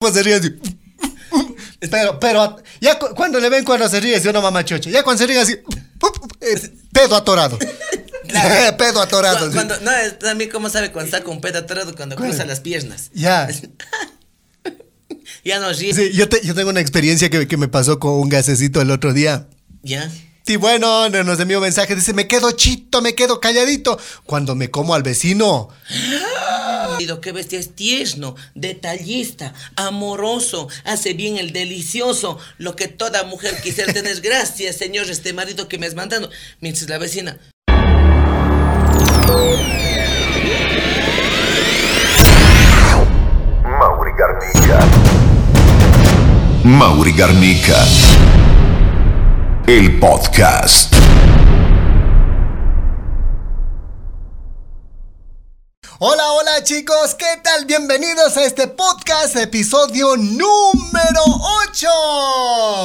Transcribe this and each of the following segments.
pues se ríe así. Pero, pero, ya cu- cuando le ven cuando se ríe, es una mamá chocha. Ya cuando se ríe así, eh, pedo atorado. pedo atorado. Cu- sí. Cuando, no, es también cómo sabe cuando está con pedo atorado cuando cruza las piernas. Ya. Ya no ríe. Sí, yo, te- yo tengo una experiencia que, que me pasó con un gasecito el otro día. Ya. Sí, bueno, no- nos envió un mensaje, dice, me quedo chito, me quedo calladito. Cuando me como al vecino, Marido, qué bestia es tierno, detallista, amoroso, hace bien el delicioso, lo que toda mujer quisiera tener. Gracias, señor, este marido que me has mandado. Mientras la vecina, Mauri Garnica. Mauri Garnica. El podcast. Hola, hola chicos, ¿qué tal? Bienvenidos a este podcast, episodio número 8.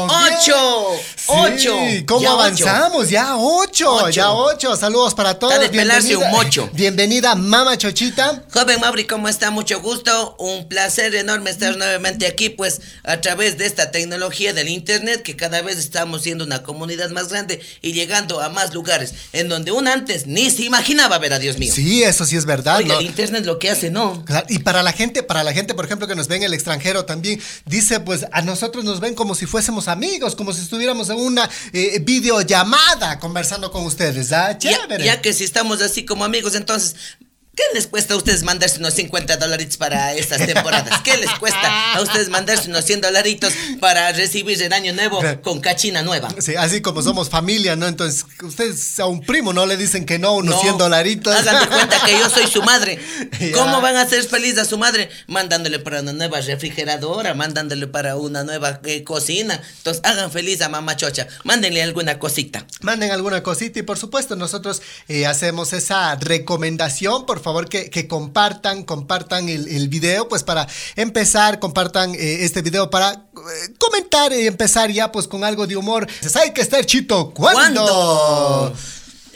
¡Ocho! ¡Ocho! ¿Cómo Ya avanzamos? Ya 8, Ocho. ya 8. Saludos para todos. Está de un mocho. Bienvenida, Mama Chochita. Joven Mauri, ¿cómo está? Mucho gusto. Un placer enorme estar nuevamente aquí, pues, a través de esta tecnología del Internet, que cada vez estamos siendo una comunidad más grande y llegando a más lugares, en donde un antes ni se imaginaba ver a Dios mío. Sí, eso sí es verdad. ¿no? Internet lo que hace, ¿no? Claro, Y para la gente, para la gente, por ejemplo, que nos ven en el extranjero también, dice, pues a nosotros nos ven como si fuésemos amigos, como si estuviéramos en una eh, videollamada conversando con ustedes. ¿ah? Ya, Chévere. ya que si estamos así como amigos, entonces, ¿qué les cuesta a ustedes mandarse unos 50 dolaritos para estas temporadas? ¿Qué les cuesta a ustedes mandarse unos 100 dolaritos para recibir el año nuevo con cachina nueva? Sí, así como somos familia, ¿no? Entonces, ustedes a un primo no le dicen que no, unos No, 100 dolaritos. Hagan de cuenta que yo soy su madre. ¿Cómo van a hacer feliz a su madre? Mandándole para una nueva refrigeradora, mandándole para una nueva eh, cocina. Entonces, hagan feliz a mamá chocha. Mándenle alguna cosita. Manden alguna cosita y por supuesto nosotros eh, hacemos esa recomendación, por favor que, compartan, compartan el, el video, pues para empezar, compartan eh, este video para eh, comentar y empezar ya pues con algo de humor. Hay que estar chito. ¿Cuándo? ¿Cuándo?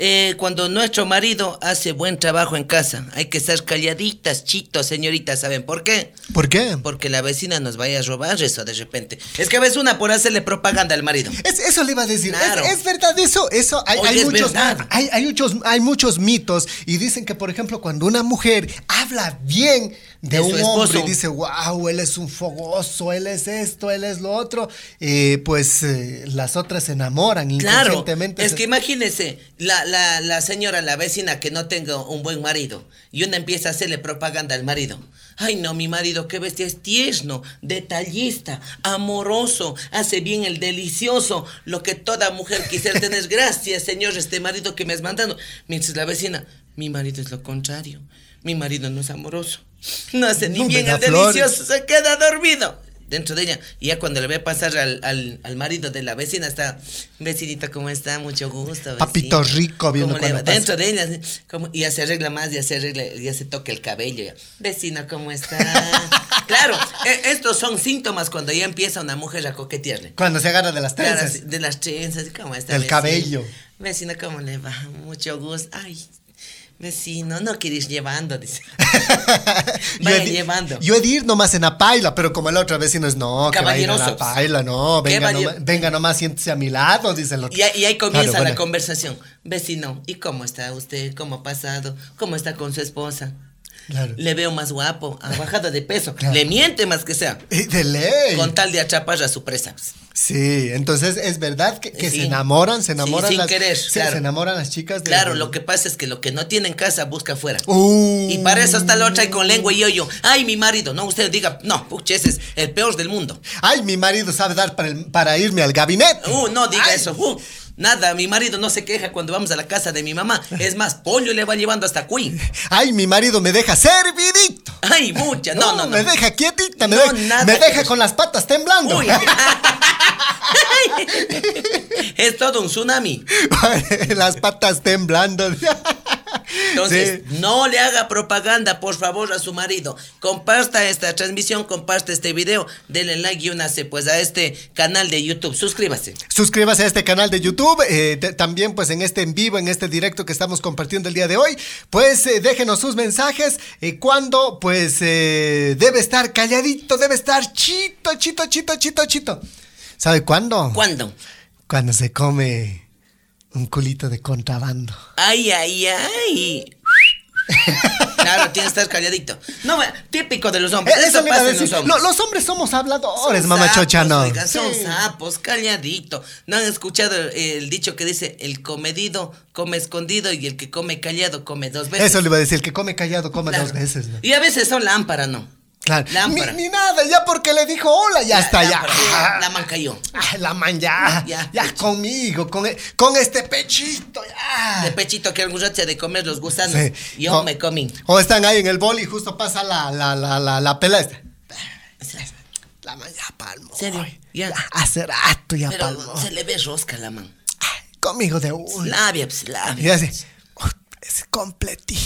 Eh, cuando nuestro marido hace buen trabajo en casa, hay que ser calladitas, chitos, señoritas, ¿saben por qué? ¿Por qué? Porque la vecina nos vaya a robar eso de repente. Es que a veces una por hacerle propaganda al marido. Es- eso le iba a decir. Es- Claro. Es, verdad, eso, eso. Hay, Oye, hay es muchos, hay, hay muchos, hay muchos mitos y dicen que, por ejemplo, cuando una mujer habla bien de, un hombre y dice, wow, él es un fogoso, él es esto, él es lo otro, eh, pues eh, las otras se enamoran Claro, inconscientemente. es se- que imagínese, la, la, la señora, la vecina que no tenga un buen marido y una empieza a hacerle propaganda al marido. Ay, no, mi marido, qué bestia, es tierno, detallista, amoroso, hace bien el delicioso, lo que toda mujer quisiera tener. Gracias, señor, este marido que me has mandado. Mientras la vecina, mi marido es lo contrario, mi marido no es amoroso, no hace ni No bien el flores. delicioso, se queda dormido dentro de ella. Y ya cuando le ve pasar al, al, al marido de la vecina, está, vecinita, ¿cómo está? Mucho gusto. Papito rico, viendo ¿Cómo le va? Dentro de ella, como- y ya se arregla más, ya se arregla, ya se toca el cabello. Ya. Vecino, ¿cómo está? claro, e- estos son síntomas cuando ya empieza una mujer a coquetearle. Cuando se agarra de las trenzas. de las trenzas, ¿cómo está? El vecino? cabello. Vecino, ¿cómo le va? Mucho gusto. Ay, vecino, no quieres llevando, dice. Vaya llevando. Yo he de ir nomás en la paila, pero como el otro vecino es no, que a la paila, no, venga nomás, venga nomás, siéntese a mi lado, dice el otro. Y, ahí- y ahí comienza Claro, la bueno. conversación. Vecino, ¿y cómo está usted? ¿Cómo ha pasado? ¿Cómo está con su esposa? Claro. Le veo más guapo, ha bajado de peso. Claro. Le miente más que sea. Eh, De ley. Con tal de atrapar a su presa. Sí, entonces es verdad que, que Sí. se enamoran, se Sí, enamoran sin las querer, se, claro. se enamoran las chicas de Claro, lo que pasa es que lo que no tiene en casa busca afuera. Uh. Y para eso está la otra y con lengua y yo Ay, mi marido. No, usted diga, no, pucha, ese es el peor del mundo. Ay, mi marido sabe dar para, el- para irme al gabinete. Uh, no diga Ay. eso. Uh, nada, mi marido no se queja cuando vamos a la casa de mi mamá. Es más, pollo le va llevando hasta Queen. Ay, mi marido me deja servidito. Ay, mucha. No, no, no. Me deja quietita, me, No, deja, nada me deja con las patas temblando. Uy. es todo un tsunami. las patas temblando. Entonces, Sí. no le haga propaganda, por favor, a su marido. Comparta esta transmisión, comparta este video, denle like y únase pues a este canal de YouTube. Suscríbase. Suscríbase a este canal de YouTube, eh, también pues en este en vivo, en este directo que estamos compartiendo el día de hoy, pues eh, déjenos sus mensajes, eh, cuando pues debe estar calladito, debe estar chito, chito, chito, chito, chito. ¿Sabe cuándo? ¿Cuándo? Cuando se come un culito de contrabando. Ay, ay, ay. Claro, tienes que estar calladito. No, típico de los hombres. Eh, Eso, pasa en los hombres. No, los hombres somos habladores, Son mamá sapos, chocha, no. son sapos, calladito. ¿No han escuchado el, el dicho que dice el comedido come escondido y el que come callado come dos veces? Eso le iba a decir, el que come callado come Claro. dos veces. ¿no? Y a veces son lámpara, ¿no? Claro. Ni, nada, ya porque le dijo hola, ya está, ya. lámpara, La man cayó. Ah, la man, ya. Ya, Ya. conmigo, con, e- con este pechito, ya. De pechito que algún rato de comer los gusanos. Sí. Yo O- me comí. O están ahí en el bol y justo pasa la, la, la, la, la pela esta. La man ya palmó. ¿Serio? Ya. Hace rato ya Pero palmó. se le ve rosca la man. Ay, Conmigo de un. Labia, pues, labia. Y así. "Oh, es completito.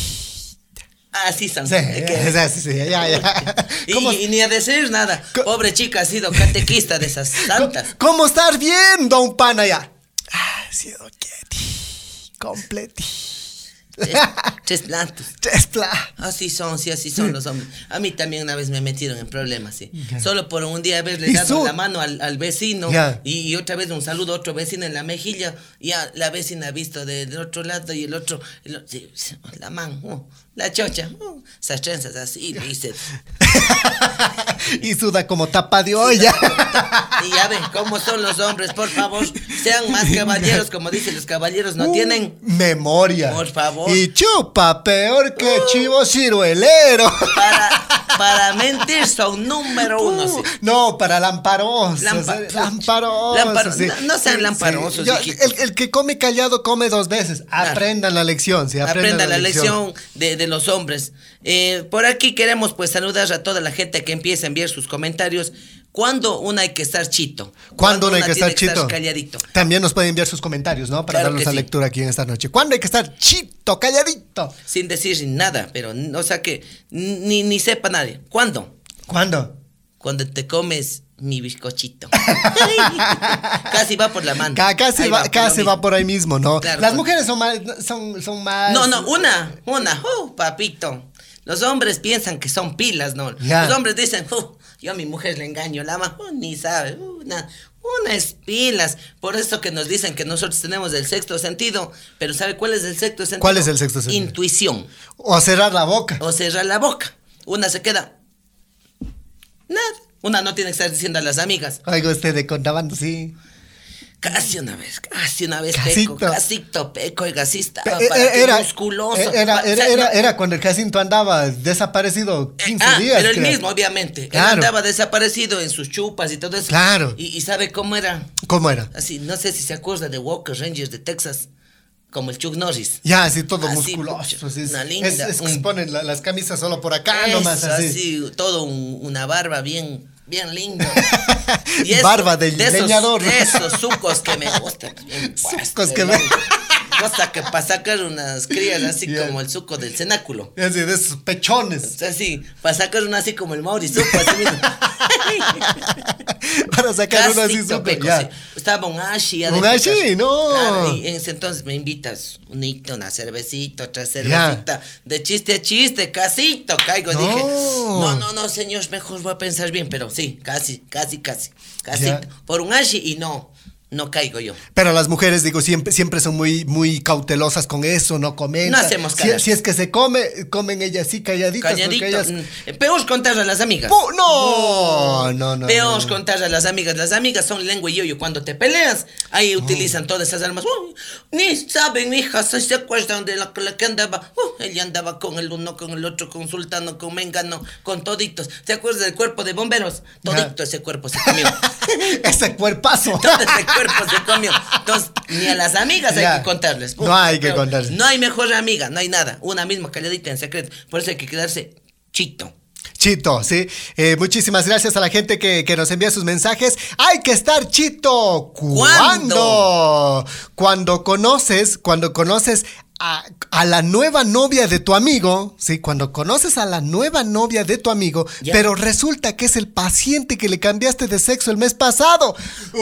Así son. Sí, que- sí, sí, sí, ya, ya. Y, ¿Cómo, y ni a decir nada. Pobre chica ha sido catequista de esas santas. ¿Cómo estar bien, don Pana ya? Ah, ha sido quieti, completi. Platos. Chespla. Así son, sí, así son los hombres. A mí también una vez me metieron en problemas, sí. Ya. Solo por un día haberle ¿Y dado su- la mano al, al vecino Ya. y, otra vez un saludo a otro vecino en la mejilla. Y a la vecina ha visto del otro lado y el otro, el la man, uh, la chocha, uh, esas trenzas así, dice. y suda como tapa de olla. Y ya ven cómo son los hombres, por favor, sean más caballeros, como dicen los caballeros, no tienen memoria. Por favor. Y chupa peor que chivo ciruelero. para, para mentir son número uno, sí. No, para lamparosos. Lampa- eh, lamparosos. Lamparo- sí. no- no sean Sí, lamparosos, Yo- el, el que come callado come dos veces. Aprendan la lección, sí, aprendan Aprenda la lección de, de los hombres. Eh, por aquí queremos pues saludar a toda la gente que empieza a enviar sus comentarios. ¿Cuándo uno hay que estar chito? ¿Cuándo no hay que estar chito? calladito. También nos pueden enviar sus comentarios, ¿no? Para Claro darnos la sí. lectura aquí en esta noche. ¿Cuándo hay que estar chito, calladito? Sin decir nada, pero, o sea que ni, ni sepa nadie. ¿Cuándo? ¿Cuándo? Cuando te comes mi bizcochito. casi va por la mano. Ca- casi va, por casi lo va por ahí mismo, ¿no? Claro, Las mujeres son más, son, son más. No, no, una, una, uh, papito. Los hombres piensan que son pilas, ¿no? Los hombres dicen, uh, yo a mi mujer le engaño, la ama, uh, ni sabe, una, una es pilas. Por eso que nos dicen que nosotros tenemos el sexto sentido, pero ¿sabe cuál es el sexto sentido? ¿Cuál es el sexto sentido? Intuición, O cerrar la boca. o cerrar la boca. Una se queda, nada. Una no tiene que estar diciendo a las amigas, Oiga usted de contrabando, sí. Casi una vez, casi una vez Casito. peco, casito peco, y así estaba, Eh, para eh, era, musculoso. eh, era, era, o sea, era, era cuando el Jacinto andaba desaparecido 15 ah, días. pero el creo. mismo, obviamente. Claro. Él andaba desaparecido en sus chupas y todo eso. Claro. Y, y sabe cómo era. ¿Cómo era? Así, no sé si se acuerda de Walker Rangers de Texas, como el Chuck Norris. Ya, así todo Así, musculoso. así una linda, es, es que un- se ponen la- las camisas solo por acá Eso, nomás así. así, todo un- una barba bien, bien lindo. Barba de esos, leñador. de esos sucos que me gustan. bien Sucos que me- Cosa que para sacar unas crías así como el suco del cenáculo. Así de esos pechones. O sea, así, para sacar una así como el Mauri suco, así mismo. Para sacar uno así súper. peco, ya. sí. Estaba un Ashi. Un Ashi, no. Claro, y en ese entonces me invitas un hito, una cervecita, otra cervecita. De chiste a chiste, casito, caigo. No. Dije, no, no, no, señor, mejor voy a pensar bien, pero sí, casi, casi, casi. Casito. Ya. Por un Ashi y no, no caigo yo. Pero las mujeres, digo, siempre, siempre son muy, muy cautelosas con eso, no comentan. No hacemos si, si es que se come, comen ellas así calladitas. Calladito. ellas- mm, Peor contar a las amigas. ¡Pu! No, no, no. Peor no. contar a las amigas. Las amigas son lengua y yo. Cuando te peleas, ahí utilizan todas esas armas. Ni saben, hijas, se acuerdan de la, la que andaba. Uh, ella andaba con el uno, con el otro, con sultano, con mengano, con toditos. ¿Se acuerdan del cuerpo de bomberos? Todito ese cuerpo se comió. Ese cuerpazo. Todo ese cuerpo se comió. Entonces, ni a las amigas Ya. hay que contarles. No hay que contarles. No hay mejor amiga, no hay nada. Una misma calladita en secreto. Por eso hay que quedarse chito. Chito, sí. Eh, muchísimas gracias a la gente que, que nos envía sus mensajes. Hay que estar chito. ¿Cuándo? ¿Cuándo? Cuando conoces, cuando conoces a, a la nueva novia de tu amigo, sí, cuando conoces a la nueva novia de tu amigo, pero resulta que es el paciente que le cambiaste de sexo el mes pasado. ¡Uy!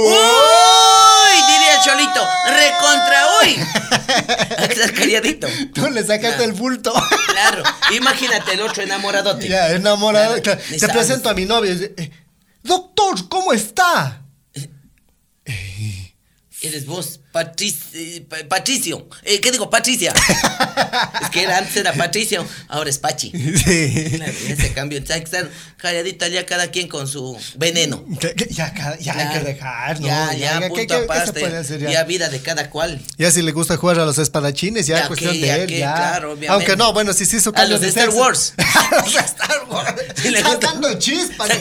Diría el cholito, recontra uy. Estás calladito. Tú le sacaste Claro. el bulto. Claro, imagínate el otro enamoradote. ya, enamorado. Claro, claro. ni Te sabes. presento a mi novia. y dice, eh, Doctor, ¿cómo está? Eres vos, Patric- eh, Pa- Patricio. Eh, ¿Qué digo? Patricia. es que era, antes era Patricio, ahora es Pachi. Sí. Claro, ya se cambió. Hay que estar calladita ya cada quien con su veneno. Ya, cada- ya hay que dejar, ¿no? Ya, ya, ¿qué- punto qué- qué aparte. hacer ya? ya? vida de cada cual. Ya si le gusta jugar a los espadachines, ya, Ya es cuestión que, de ya él, que, ya. claro. Aunque no, bueno, si se hizo A cambio los de Star. Wars. a los de Star Wars. Si le gusta- Sacando chispas.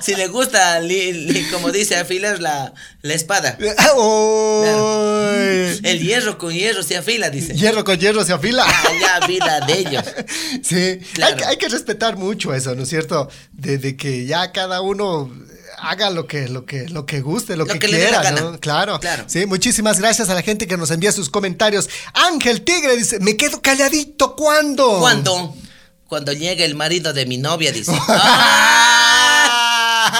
Si le gusta, li- li- como dice, afilar la, la espada. Uy. El hierro con hierro se afila, dice. Hierro con hierro se afila. Ah, ya, vida de ellos. Sí, Claro. hay, que- hay que respetar mucho eso, ¿no es cierto? De, de que ya cada uno haga lo que, lo que, lo que guste, lo, Lo que, la quiera. ¿no? Claro. Claro. Sí, muchísimas gracias a la gente que nos envía sus comentarios. Ángel Tigre dice, me quedo calladito, ¿cuándo? ¿Cuándo? Cuando llegue el marido de mi novia, dice. ¡Ah!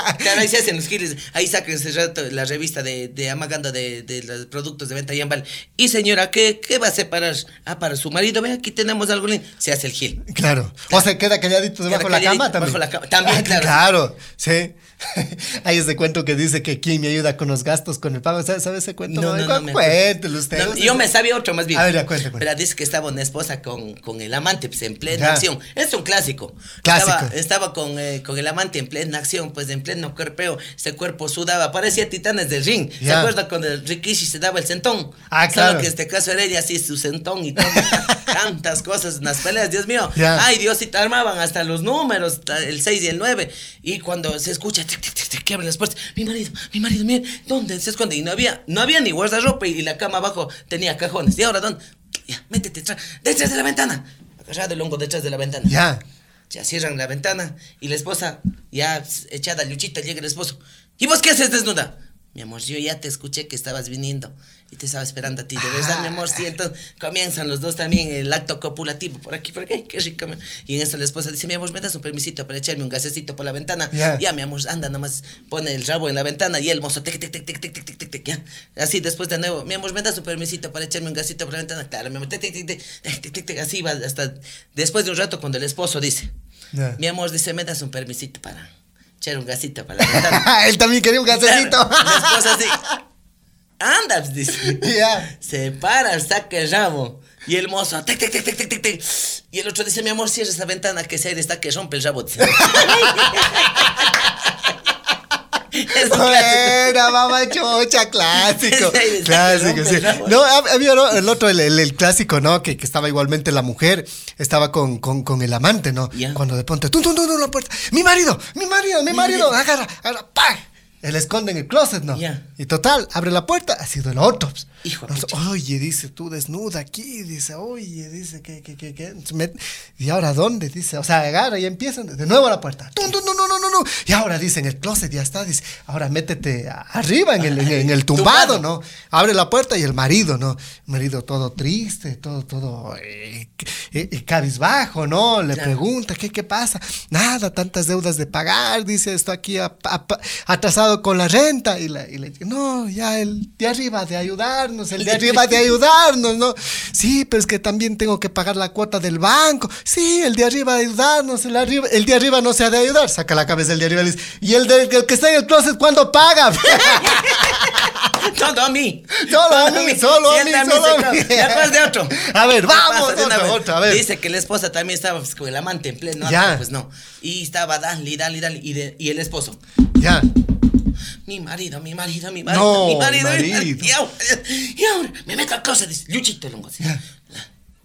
Claro, ahí se hacen los giles. Ahí sacan ese rato la revista de, de Amagando de, de los productos de venta y ambal. Y señora, ¿qué, ¿qué va a separar? Ah, para su marido, ve, aquí tenemos algo lindo. Se hace el gil. Claro. O sea, queda calladito debajo de la cama también. bajo la cama. También, Ah, claro. Claro, sí. Hay ese cuento que dice que quién me ayuda con los gastos, con el pago. ¿Sabes sabe ese cuento? No, no, no, Cuéntelo usted. No, yo me sabía otro más bien. A ver, cuente. Pero dice que estaba una esposa con, con el amante, pues en plena Ya. acción. Es un clásico. Clásico. Estaba, estaba con, eh, con el amante en plena acción, pues en pleno cuerpeo. Ese cuerpo sudaba, parecía titanes del ring. ¿Se Ya. acuerda cuando el Rikishi se daba el sentón? Ah, Solo claro. que en este caso era ella así, su sentón y todo. Tantas cosas en las peleas, Dios mío. Ya. Ay, Dios, y te armaban hasta los números, el 6 y el 9. Y cuando se escucha, tic, tic, tic, que abren las puertas, mi marido, mi marido, mire, ¿dónde se esconde? Y no había, no había ni guardarropa y la cama abajo tenía cajones. ¿Y ahora dónde? Ya, métete detrás de la ventana. Agarrado el hongo detrás de la ventana. Ya. Ya cierran la ventana y la esposa, ya echada luchita, llega el esposo. ¿Y vos qué haces desnuda? Mi amor, yo ya te escuché que estabas viniendo y te estaba esperando a ti. De verdad, mi amor, sí. Entonces comienzan los dos también el acto copulativo por aquí, por aquí. Qué rico. mi- Y en eso la esposa dice: Mi amor, me das un permisito para echarme un gasecito por la ventana. Ya. Ya, mi amor, anda nomás, pone el rabo en la ventana y el mozo, tic, tic, tic, tic, tic, tic, tic, tic, ya. Así después de nuevo, mi amor, me das un permisito para echarme un gasito por la ventana. Claro, mi amor, tic, tic, tic, tic, tic, tic, tic, así va hasta después de un rato cuando el esposo dice. Mi amor dice, me das un permisito para echar un gasito para la ventana. Él también quería un gasecito. Esposa así, anda, pues, dice. Ya. Se para, saca el rabo. Y el mozo, tic, tic, tic, tic, tic, tic, tic. Y el otro dice, mi amor, cierra esa ventana que ese aire está que rompe el rabo. Es un. Buena, mamá chocha, clásico. Sí, clásico, sí. ¿no? No, hab- había el otro, el, el- el clásico, ¿no? Que, que estaba igualmente la mujer, estaba con, con, con el amante, ¿no? Cuando de pronto, tum, tum, tum, tum, la puerta. Mi marido, mi marido, mi marido, agarra, agarra, ¡pah! Él esconde en el closet, ¿no? Y total, abre la puerta, ha sido el otro. Hijo pucha. oye, dice, tú desnuda aquí, dice, oye, dice, ¿qué, qué, qué, qué? Entonces, me- ¿Y ahora dónde? Dice, o sea, agarra y empiezan de nuevo a la puerta. ¡Tum, tum, no, no, no, no, no! Y ahora dice, en el closet ya está, dice, ahora métete arriba en el, en, el- en el tumbado. ¿no? Abre la puerta y el marido, ¿no? El marido todo triste, todo, todo eh, eh, cabizbajo, ¿no? Le Claro. pregunta, ¿qué, ¿qué pasa? Nada, tantas deudas de pagar, dice, esto aquí a- con la renta. Y, la, y le no, ya el de arriba de ayudarnos, el de arriba de ayudarnos, ¿no? Sí, pero es que también tengo que pagar la cuota del banco. Sí, el de arriba de ayudarnos, el, arriba, el de arriba no se ha de ayudar. Saca la cabeza el de arriba y le dice, ¿y el, de, el que está en el closet cuándo paga? Todo a mí. Solo a mí, solo a mí, solo a mí. cabrón. ¿Te acuerdas de otro? A ver, ¿Qué vamos? De otra, otra, a ver. Dice que la esposa también estaba pues, con el amante en pleno Ya. pues no. Y estaba dale, dale, dale. Y, de- y el esposo. ya. Mi marido, mi marido, mi marido, No, mi marido. marido. Y ahora, y ahora me meto a closet, dice, Luchito Longo.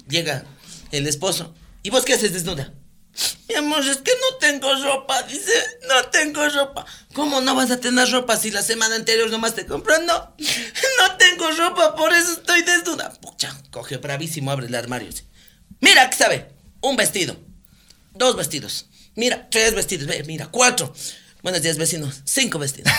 Llega el esposo. ¿Y vos qué haces desnuda? Mi amor, es que no tengo ropa, dice, no tengo ropa. ¿Cómo no vas a tener ropa si la semana anterior nomás te compró? No, no tengo ropa, por eso estoy desnuda. Pucha, coge bravísimo, abre el armario. dice, Mira, ¿qué sabe? Un vestido, dos vestidos, mira, tres vestidos, ve, mira, cuatro. Buenos días, vecinos. Cinco vecinos.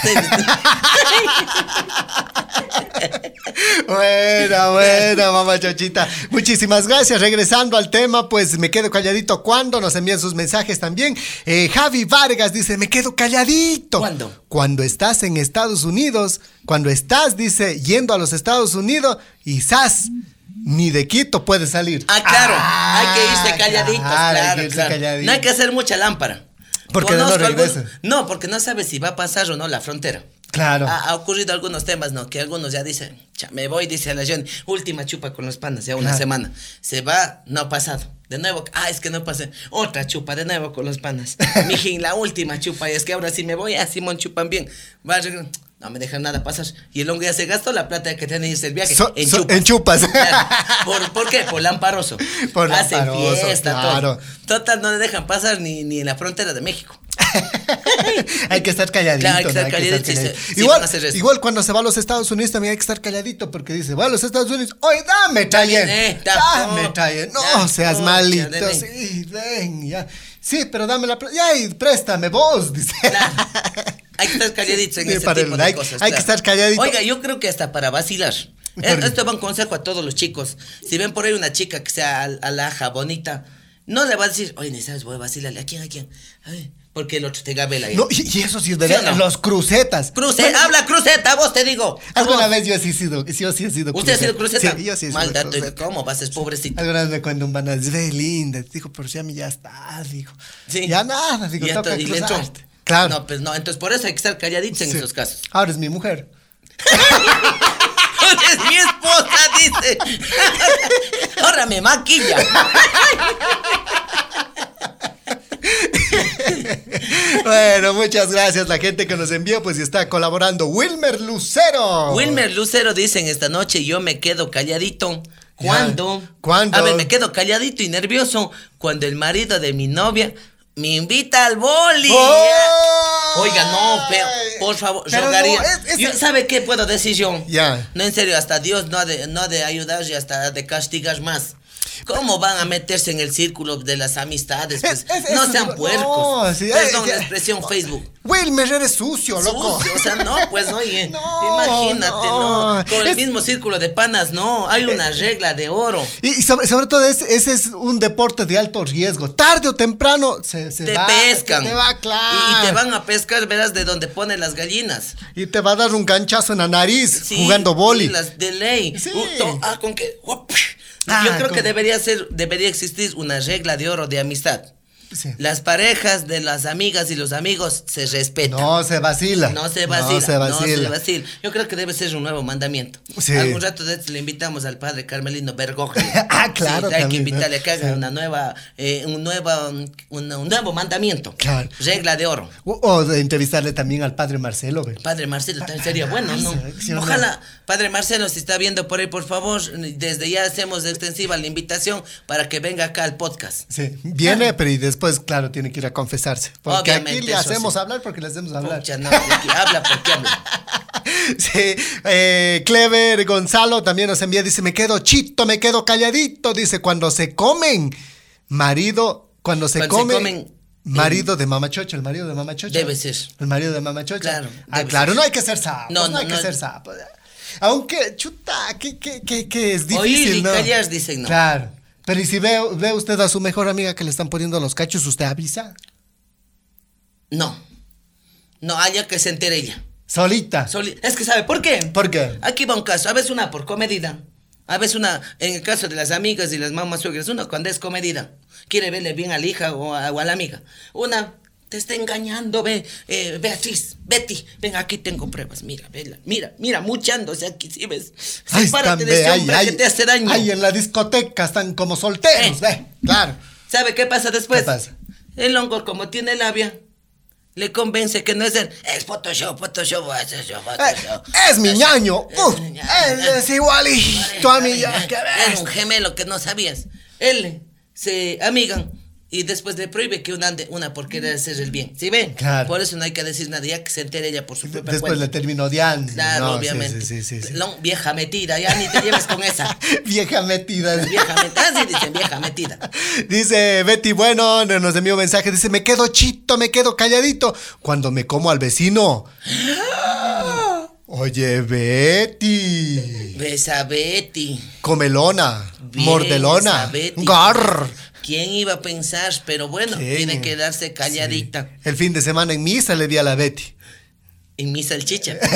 Buena, buena, mamá chochita. Muchísimas gracias. Regresando al tema, pues me quedo calladito cuando nos envían sus mensajes también. Eh, Javi Vargas dice, me quedo calladito. ¿Cuándo? Cuando estás en Estados Unidos, cuando estás, dice, yendo a los Estados Unidos y ¡zas! Ni de Quito puedes salir. Ah, claro. Ah, hay que irse calladitos, claro, hay claro, que irse claro. calladito. No hay que hacer mucha lámpara. Porque no regresa. No, porque no sabes si va a pasar o no la frontera. Claro. Ha, ha ocurrido algunos temas, ¿no? Que algunos ya dicen, "Cha, me voy, dice a la Johnny, última chupa con los panas, ya una Claro. semana. Se va, no ha pasado. De nuevo, ah, es que no pasé. Otra chupa, de nuevo con los panas. Mijín, la última chupa, y es que ahora sí me voy, ah, Simón chupan bien. Va a regresar, no me dejan nada pasar. Y el hongo ya se gastó la plata que tenía el viaje. So- en, so- chupas. en chupas. Claro. ¿Por, ¿Por qué? Por lamparoso. Por Hacen lamparoso, fiesta, claro. todo. Total, no le dejan pasar ni, ni en la frontera de México. hay que estar calladito. Claro, hay que ¿no? estar sí, calladito. sí, igual, igual cuando se va a los Estados Unidos también hay que estar calladito porque dice, va a los Estados Unidos, oye, dame taller. eh, da- dame no, taller. No seas no, malito. ya. Sí, ven, ya. Sí, pero dame la plata. Ya, y préstame vos, dice. Claro. Hay que estar calladitos en Sí, ese tipo el- de hay- cosas. hay que estar calladito. Oiga, yo creo que hasta para vacilar. ¿Por? Esto va un consejo a todos los chicos. Si ven por ahí una chica que sea al- alhaja, bonita, no le va a decir, oye, ni sabes, voy a vacilarle. ¿A quién? ¿A quién? Ay, porque el otro te gabela. No, y, y eso sí es ¿Sí verdad. no? Los crucetas. Cruce, Bueno, habla cruceta, vos te digo. Alguna vez yo sí he sido, yo sí he sido ¿Usted ha sido cruceta? Sí, yo sí he sido Mal dato, cruceta. ¿cómo vas? Es pobrecito. Alguna vez me cuenta un banal, ve linda, dijo, pero si a mí ya está, dijo. Sí. Ya nada, digo, toca y cruzarte. Claro. No, pues no, entonces por eso hay que estar calladitos en Sí. esos casos. Ahora es mi mujer. es mi esposa, dice. Ahora me maquilla. Bueno, muchas gracias la gente que nos envió, pues está colaborando. Wilmer Lucero. Wilmer Lucero dicen esta noche yo me quedo calladito. ¿Cuándo? ¿Cuándo? A ver, me quedo calladito y nervioso cuando el marido de mi novia me invita al boli. ¡Oh! Oiga, no, pero por favor, Pero rogaría. no, es- es- Yo- ¿Sabe qué puedo decir yo? Ya. No, en serio, hasta Dios no ha de, no ha de ayudar y hasta de castigar más. ¿Cómo van a meterse en el círculo de las amistades? Pues, Es- es- no sean no, puercos. sí, Perdón eh, la eh, expresión Facebook. Wilmer, eres sucio, loco. Sucio, o sea, no, pues oye, No, imagínate, no. no. Con el Es- mismo círculo de panas, no, hay una regla de oro. Y, y sobre, sobre todo ese, es un deporte de alto riesgo. Tarde o temprano se, se Te va, pescan. Te va, claro. Y, y te van a pescar, verás, de donde ponen las gallinas. Y te va a dar un ganchazo en la nariz Sí, jugando boli. las de ley. Sí. Uh, to- ah, ¿con qué? Ah, Yo creo con- que debería ser, debería existir una regla de oro de amistad. Sí. Las parejas de las amigas y los amigos se respetan. No se vacila. No se vacila. No se vacila. vacila. Yo creo que debe ser un nuevo mandamiento. Sí. Algún rato de le invitamos al padre Carmelino Bergoglio. Ah, claro, Sí, hay que invitarle a que haga una nueva, eh, un, nueva, un, un nuevo mandamiento. Claro. Regla de oro. O, o de entrevistarle también al padre Marcelo. Padre Marcelo, también sería bueno, ¿no? sí, sí, no. Ojalá, Padre Marcelo, si está viendo por ahí, por favor, desde ya hacemos extensiva la invitación para que venga acá al podcast. Sí, viene, pero y después, claro, tiene que ir a confesarse. Porque Obviamente, aquí le hacemos sí. hablar porque le hacemos hablar. Pucha, no, habla porque habla. Sí, eh, Clever Gonzalo también nos envía, dice, me quedo chito, me quedo calladito, dice, cuando se comen, marido, cuando se Cuando se come, comen, marido de Mama Chocho, el marido de Mama Chocho. Debe ser. El marido de Mama Chocho. Claro, Ah, claro, ser. no hay que ser sapo, no, No, no, hay que ser sapo. Aunque, chuta, que, que, que, que es Oír difícil, y ¿no? callar, dicen, ¿no? Claro, pero y si ve, ve usted a su mejor amiga que le están poniendo los cachos, ¿usted avisa? No. No, haya que se entere ella. Solita. Soli- es que sabe, ¿por qué? ¿Por qué? Aquí va un caso, a veces una por comedida, a veces una, en el caso de las amigas y las mamás suegras, una cuando es comedida, quiere verle bien a la hija o a, o a la amiga. Una te está engañando, ve, eh, Beatriz, Betty, ven aquí tengo pruebas, mira, vela, mira, mira, muchándose aquí, si ves, Ahí sepárate están, de ese hombre ahí, que te hace daño. ahí en la discoteca están como solteros, Eh. ve, claro. ¿Sabe qué pasa después? ¿Qué pasa? El hongo, como tiene labia, le convence que no es él. Es Photoshop, Photoshop, Photoshop, Eh, Photoshop. es mi ñaño. Uf, mi es igualito a mí. ya, ¿qué Era ves? un gemelo que no sabías. Él se amigan Y después le prohíbe que una ande una por querer hacer el bien. ¿Sí ven? Claro. Por eso no hay que decir nada, ya que se entere ella por su propia Después le terminó odiando. Claro, No, obviamente. Sí, sí, sí. No, vieja metida, ya ni te lleves con esa. Vieja metida. Vieja metida, así dicen, vieja metida. Dice Betty, bueno, no- nos envió un mensaje, dice, me quedo chito, me quedo calladito cuando me como al vecino. Oye, Betty, Besa Betty. comelona, Bien, mordelona, Betty. gar. ¿Quién iba a pensar? Pero bueno, ¿Quién? tiene que darse calladita. El fin de semana en misa le di a la Betty. En mi salchicha.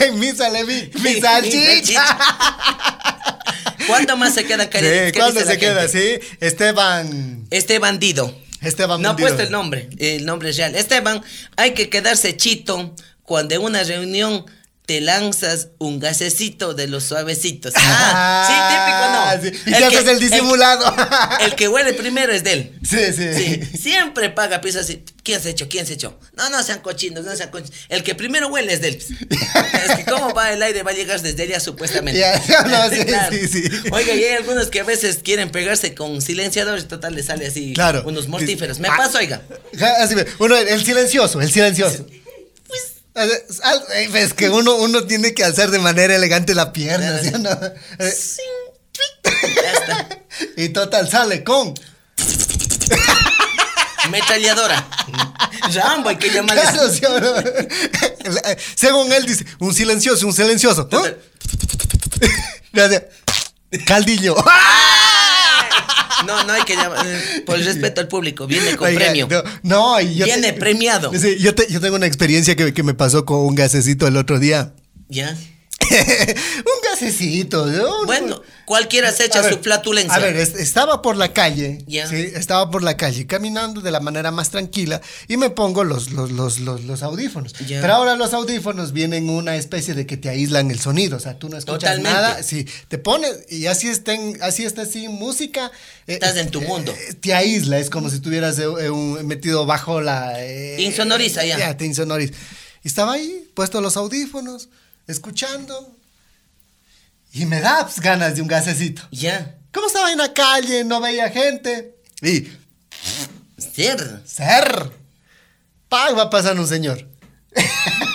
En misa le vi mi salchicha. ¿Cuánto más se queda calladita? Sí, ¿Qué ¿Cuándo se queda gente? así? Esteban. Este bandido. Esteban No ha puesto el nombre, el nombre es real. Esteban, hay que quedarse chito cuando en una reunión te lanzas un gasecito de los suavecitos. Ah, sí, típico no. sí. Y te haces el disimulado. El, el que huele primero es de él. Sí, sí. Sí, siempre paga piso así. ¿Quién se ha hecho? ¿Quién se ha hecho? No, no sean cochinos, no sean cochinos. El que primero huele es de él. Es que cómo va el aire, va a llegar desde allá supuestamente. Ya, no, sí, sí, sí. Oiga, y hay algunos que a veces quieren pegarse con silenciadores, total le sale así Claro. unos mortíferos. Me Ah. paso, oiga. Así. Uno, el silencioso, el silencioso. Pues, Al- al- eh, Es que uno, uno tiene que alzar de manera elegante la pierna. Y total sale con. Metralladora. Rambo, hay que llamarle. Claro, ¿sí o no? Según él dice, un silencioso, un silencioso. ¿no? Total. Gracias. No, no hay que llamar. eh, Por el respeto al público, viene con Oiga, premio. No, yo Viene te- premiado. Sí, yo, te- yo tengo una experiencia que, que me pasó con un gasecito el otro día. Ya. un gasecito. ¿no? Bueno, cualquiera se echa A ver, su flatulencia. A ver, es- estaba por la calle. Ya. Sí, estaba por la calle caminando de la manera más tranquila y me pongo los, los, los, los, los audífonos. Ya. Pero ahora los audífonos vienen una especie de que te aíslan el sonido. O sea, tú no escuchas Totalmente. nada. Sí, te pones y así estén, así está sin música. eh, Estás en tu mundo. eh, te aísla, es como si estuvieras eh, eh, un- metido bajo la. eh, Insonoriza ya. Ya, te insonoriza. Y estaba ahí, puesto los audífonos, escuchando. Y me da pues, ganas de un gasecito. Ya. ¿Cómo estaba en la calle? No veía gente. Y, Ser. ser. ¡Pam! Va pasando un señor.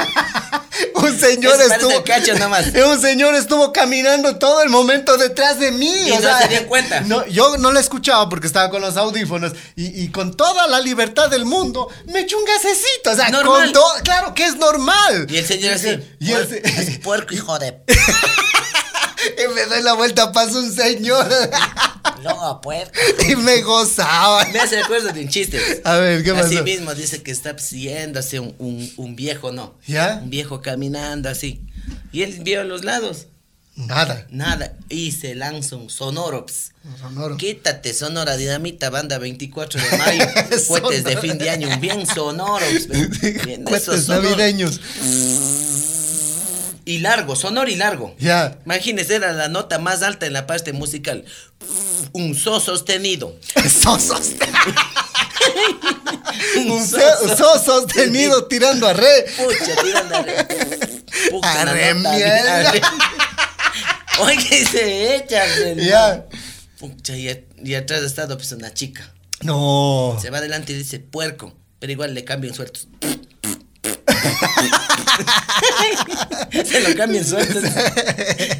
un señor estuvo. el cacho nomás. Un señor estuvo caminando todo el momento detrás de mí. Y no se dio cuenta. No, yo no lo escuchaba porque estaba con los audífonos. Y, y con toda la libertad del mundo, me echó un gasecito. O sea, Normal. con todo. Claro que es normal. Y el señor así. Y el es puerco, hijo de. Y me doy la vuelta, pasa un señor. No, puerco. y me gozaba. Me hace recuerdo de un chiste. A ver, ¿qué pasó? Así mismo dice que está siguiéndose un, un, un viejo, ¿no? ¿Ya? Un viejo caminando así. Y él vio a los lados. Nada. Nada. Y se lanza un sonorops. Sonoro. Quítate, Sonora Dinamita, banda 24 de mayo. Cohetes de fin de año, bien sonoros. Bien Cohetes navideños. Y largo, sonoro y largo. Ya. Imagínese, era la nota más alta en la parte musical. Un so sostenido. Sosos. Un so, so sostenido tirando a re. Pucha, tirando a re. La Arre, nota, mierda. Oye, se echa. Ya. Pucha, y, a- y atrás ha estado pues una chica. No. Se va adelante y dice puerco, pero igual le cambian sueltos. se lo cambian sueltos.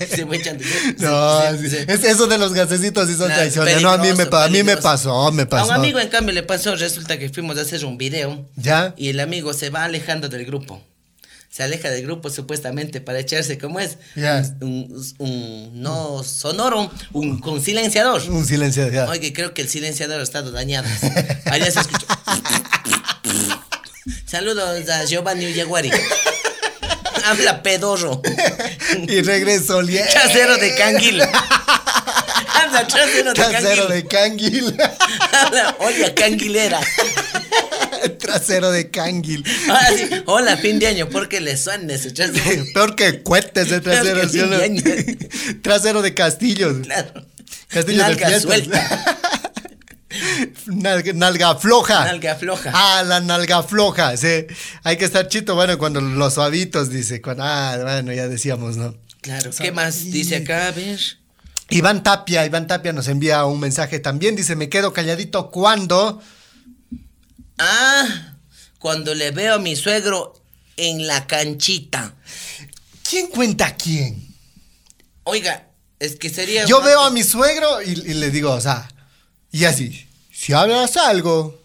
se me echan de No, sí. Es eso de los gasecitos y son traiciones. No, a mí me, a mí pasó, me A un amigo en cambio le pasó, resulta que fuimos a hacer un video ¿Ya? y el amigo se va alejando del grupo. Se aleja del grupo supuestamente para echarse, ¿cómo es? Ya. Un, un- un- no sonoro, un con silenciador. Un silencio. Ya. Oye, creo que el silenciador ha estado dañado. Allá se escuchó. Saludos a Giovanni Ullaguari. Habla pedorro. Y regreso lié. Trasero de canguil. Habla trasero de Trasero de canguil. Habla olla canguilera. Trasero de canguil. Ahora sí, hola, fin de año, porque le suena ese trasero. Peor que cuetes de trasero. Fin de año. Trasero de castillos. Claro. Castillo de Nalga fiestas. suelta. Nalga, nalga floja. Nalga floja. Ah, la nalga floja. Sí. Hay que estar chito, bueno, cuando los suavitos, dice. Cuando, ah, bueno, ya decíamos, ¿no? Claro, ¿qué más dice acá? A ver. Iván Tapia, Iván Tapia nos envía un mensaje también. Dice, me quedo calladito cuando... Ah, cuando le veo a mi suegro en la canchita. ¿Quién cuenta a quién? Oiga, es que sería. Yo veo a mi suegro y, y le digo, o sea, y así, si hablas algo,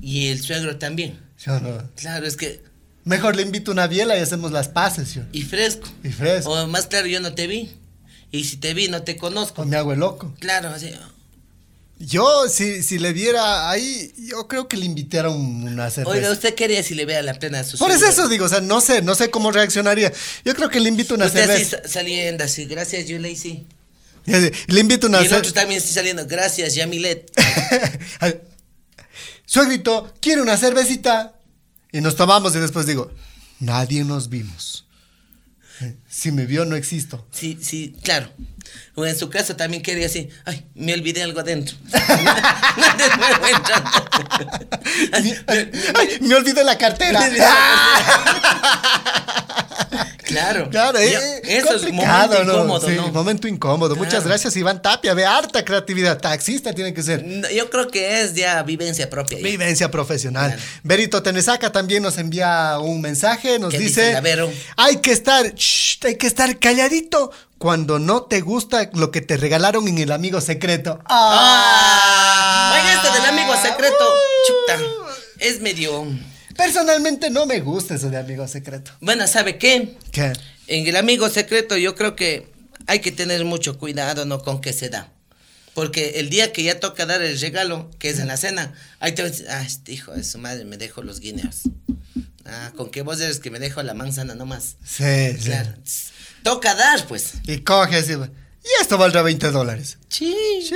Y el suegro también. ¿sí no? Claro, es que. mejor le invito una biela y hacemos las paces, ¿sí? Y fresco. Y fresco. O más claro, yo no te vi. Y si te vi, no te conozco. O me hago el loco. Claro, así. Yo, si, si le viera ahí, yo creo que le invitara un- una cerveza. Oiga, usted quería si le vea la plena a su Por suegro. eso digo, o sea, no sé, no sé cómo reaccionaría. Yo creo que le invito una Usted así cerveza. sa- saliendo así, gracias, Yulei, Y así, Le invito una Y el otro también está saliendo, gracias, Yamilet. Suegrito, ¿quiere una cervecita? Y nos tomamos y después digo, nadie nos vimos. Si me vio, no existo. Sí, sí, claro. O en su caso también quería así, ay, me olvidé algo adentro. Me- ay, me olvidé la cartera. Claro. Claro, eh, eso es momento incómodo, Sí, ¿no? momento incómodo. Muchas gracias, Iván Tapia. Ve harta creatividad. Taxista tiene que ser. No, Yo creo que es ya vivencia propia. ya. Vivencia profesional. Claro. Berito Tenesaca también nos envía un mensaje, nos ¿Qué dice, hay que estar, shh, hay que estar calladito cuando no te gusta lo que te regalaron en el amigo secreto. Ah, Oiga, esto del amigo secreto, Uh. chuta, es medio... Personalmente no me gusta eso de amigo secreto. Bueno, ¿sabe qué? ¿Qué? En el amigo secreto yo creo que hay que tener mucho cuidado, ¿no? Con qué se da. Porque el día que ya toca dar el regalo, que es en la cena, ahí te vas a decir, ah, este hijo de su madre me dejo los guineos. Ah, con que vos eres que me dejo la manzana nomás. Sí, sí. Claro. Toca dar, pues. Y coge así, y esto valdrá 20 dólares. Sí. Sí.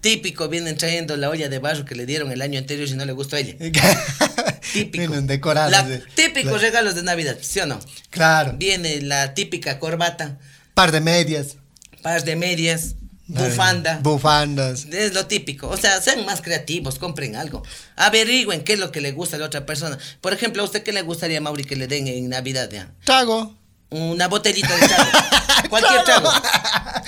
Típico, vienen trayendo la olla de barro que le dieron el año anterior y no le gustó a ella. Típico. Vienen decorados. La- de- típicos la- regalos de Navidad, ¿sí o no? Claro. Viene la típica corbata, Par de medias. par de medias, bufanda. Bufandas. Es lo típico. O sea, sean más creativos, compren algo. Averigüen qué es lo que le gusta a la otra persona. Por ejemplo, ¿a usted qué le gustaría, Mauri, que le den en Navidad? ya? Trago. Una botellita de trago. Cualquier Trago.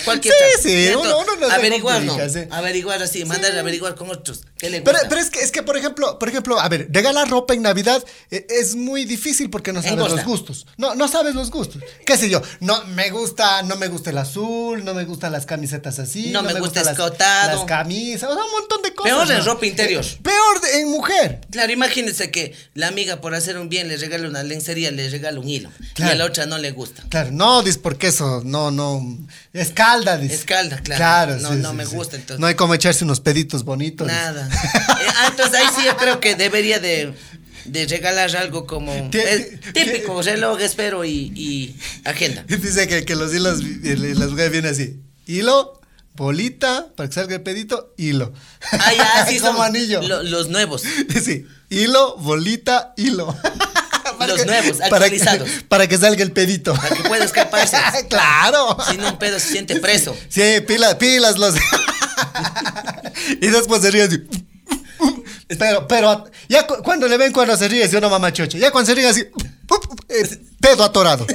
Cualquier Sí, trago. sí, uno- uno no Averiguar, ¿no? sí. Averiguar así, mandar a averiguar con otros. ¿Qué le Pero, gusta? pero es que, es que, por ejemplo, por ejemplo, a ver, regalar ropa en Navidad eh, es muy difícil porque no sabes los gustos. No, no sabes los gustos. ¿Qué sé yo? No me gusta, no me gusta el azul, no me gustan las camisetas así. No me gusta gustan las- escotado. Las, camisas, o sea, un montón de cosas. Peor en ¿no? ropa interior. Eh, Peor de- en mujer. Claro, imagínense que la amiga por hacer un bien le regala una lencería, le regala un hilo. Claro. Y a la otra no le gusta. Claro, no, dis porque eso, no, no. Es calda, dis. Es calda, claro. Claro, No, sí, no sí, me sí. gusta, entonces. No hay como echarse unos peditos bonitos. Nada. Eh, ah, entonces ahí sí yo creo que debería de, de regalar algo como tie- típico, reloj, espero y, y agenda. Dice que, que los hilos, eh, las mujeres vienen así. Hilo, bolita, para que salga el pedito, hilo. Ah, ya, sí Como anillo. lo- los nuevos. Sí, hilo, bolita, hilo. Los nuevos, para que- actualizados. Para que, salga el pedito. Para que pueda escaparse. claro. Si no, un pedo se siente preso. Sí, pilas, pilas los. y después se ríe así. Pero, pero, ya cu- cuando le ven cuando se ríe, si uno mamá chocho. Ya cuando se ríe así, pedo atorado.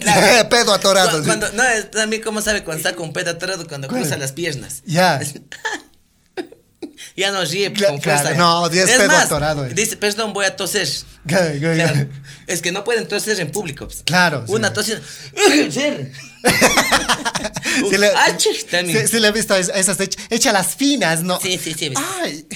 Claro. pedo atorado. Cu- sí. Cuando, no, es también cómo sabe cuando saca un pedo atorado cuando ¿Cuál? cruza las piernas. Ya. Ya no ríe Cla- con claro, no, ya es pedo más, atorado, eh. Dice, perdón, voy a toser. Claro, claro. Claro. Es que no pueden toser en público. pues. Claro. Una. Sí le, chis, también. sí, sí le he visto es- esas hech- hecha las finas, ¿no? Sí, sí, sí. Ay.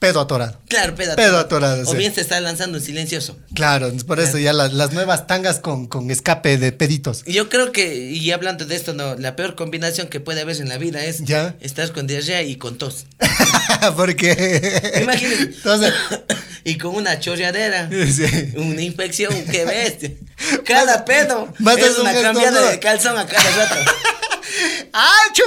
Pedo atorado. Claro, pedo Pedo atorado, O sí. bien se está lanzando un silencioso. Claro, por eso ya las, las nuevas tangas con, con escape de peditos. Yo creo que, y hablando de esto, no, la peor combinación que puede haber en la vida es Ya. estar con diarrea y con tos. Porque. Imagínate. Entonces. y con una chorreadera. Sí. Una infección, qué bestia. Cada pedo más es es un una cambiada de calzón a cada rato. ¡Achu!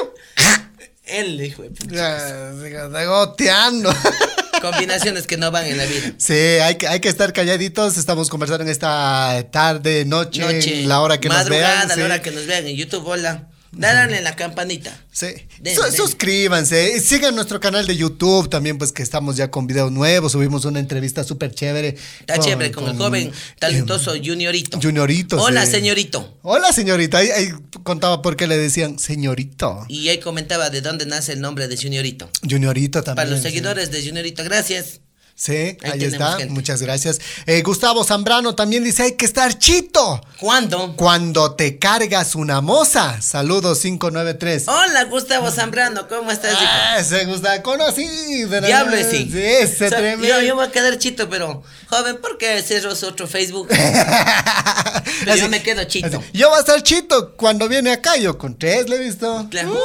El hijo de puta. Se está goteando. Combinaciones que no van en la vida. Sí, hay que, hay que estar calladitos. Estamos conversando en esta tarde, noche, Noche, la hora que nos madrugada, vean. la sí. hora que nos vean en YouTube, hola. Darle en la campanita. Sí. Den, Su- den. Suscríbanse, sigan nuestro canal de YouTube también, pues que estamos ya con videos nuevos. Subimos una entrevista súper chévere. Está chévere con, el joven talentoso eh, Juniorito. Juniorito, Hola, sí. señorito. Hola, señorita. Ahí, ahí contaba por qué le decían señorito. Y ahí comentaba de dónde nace el nombre de Juniorito. Juniorito también. Para los sí. seguidores de Juniorito, gracias. Sí, Ahí está. gente. Muchas gracias. Eh, Gustavo Zambrano también dice: hay que estar chito. ¿Cuándo? Cuando te cargas una moza. Saludos 593. Hola, Gustavo Zambrano, ¿cómo estás, hijo? Ah, ese Gustavo conocido. ¿no? Diablo, sí. Sí, ese O sea, tremendo. yo, yo voy a quedar chito, pero, joven, ¿por qué cerró su otro Facebook? Pero yo me quedo chito. así. Yo voy a estar chito cuando viene acá. Yo con tres le he visto. Claro. Uh.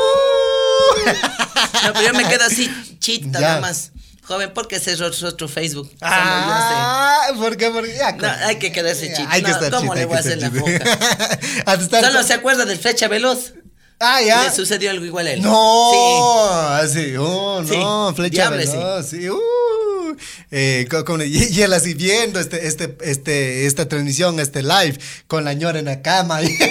No, pero yo me quedo así, chita, Ya. nada más. Joven, ¿por qué cerró su otro Facebook? Ah, ¿por qué? Porque ya, No, hay que quedarse ya, chito. Hay que No, estar ¿cómo chito, le voy a hacer la estar Solo se acuerda del flecha veloz. Ah, ya. Le sucedió algo igual a él. No, así, oh, Sí, no, flecha diable, veloz, sí, uh. Eh, co- con- y, y él así viendo este, este, este, esta transmisión, este live, con la ñora en la cama. y-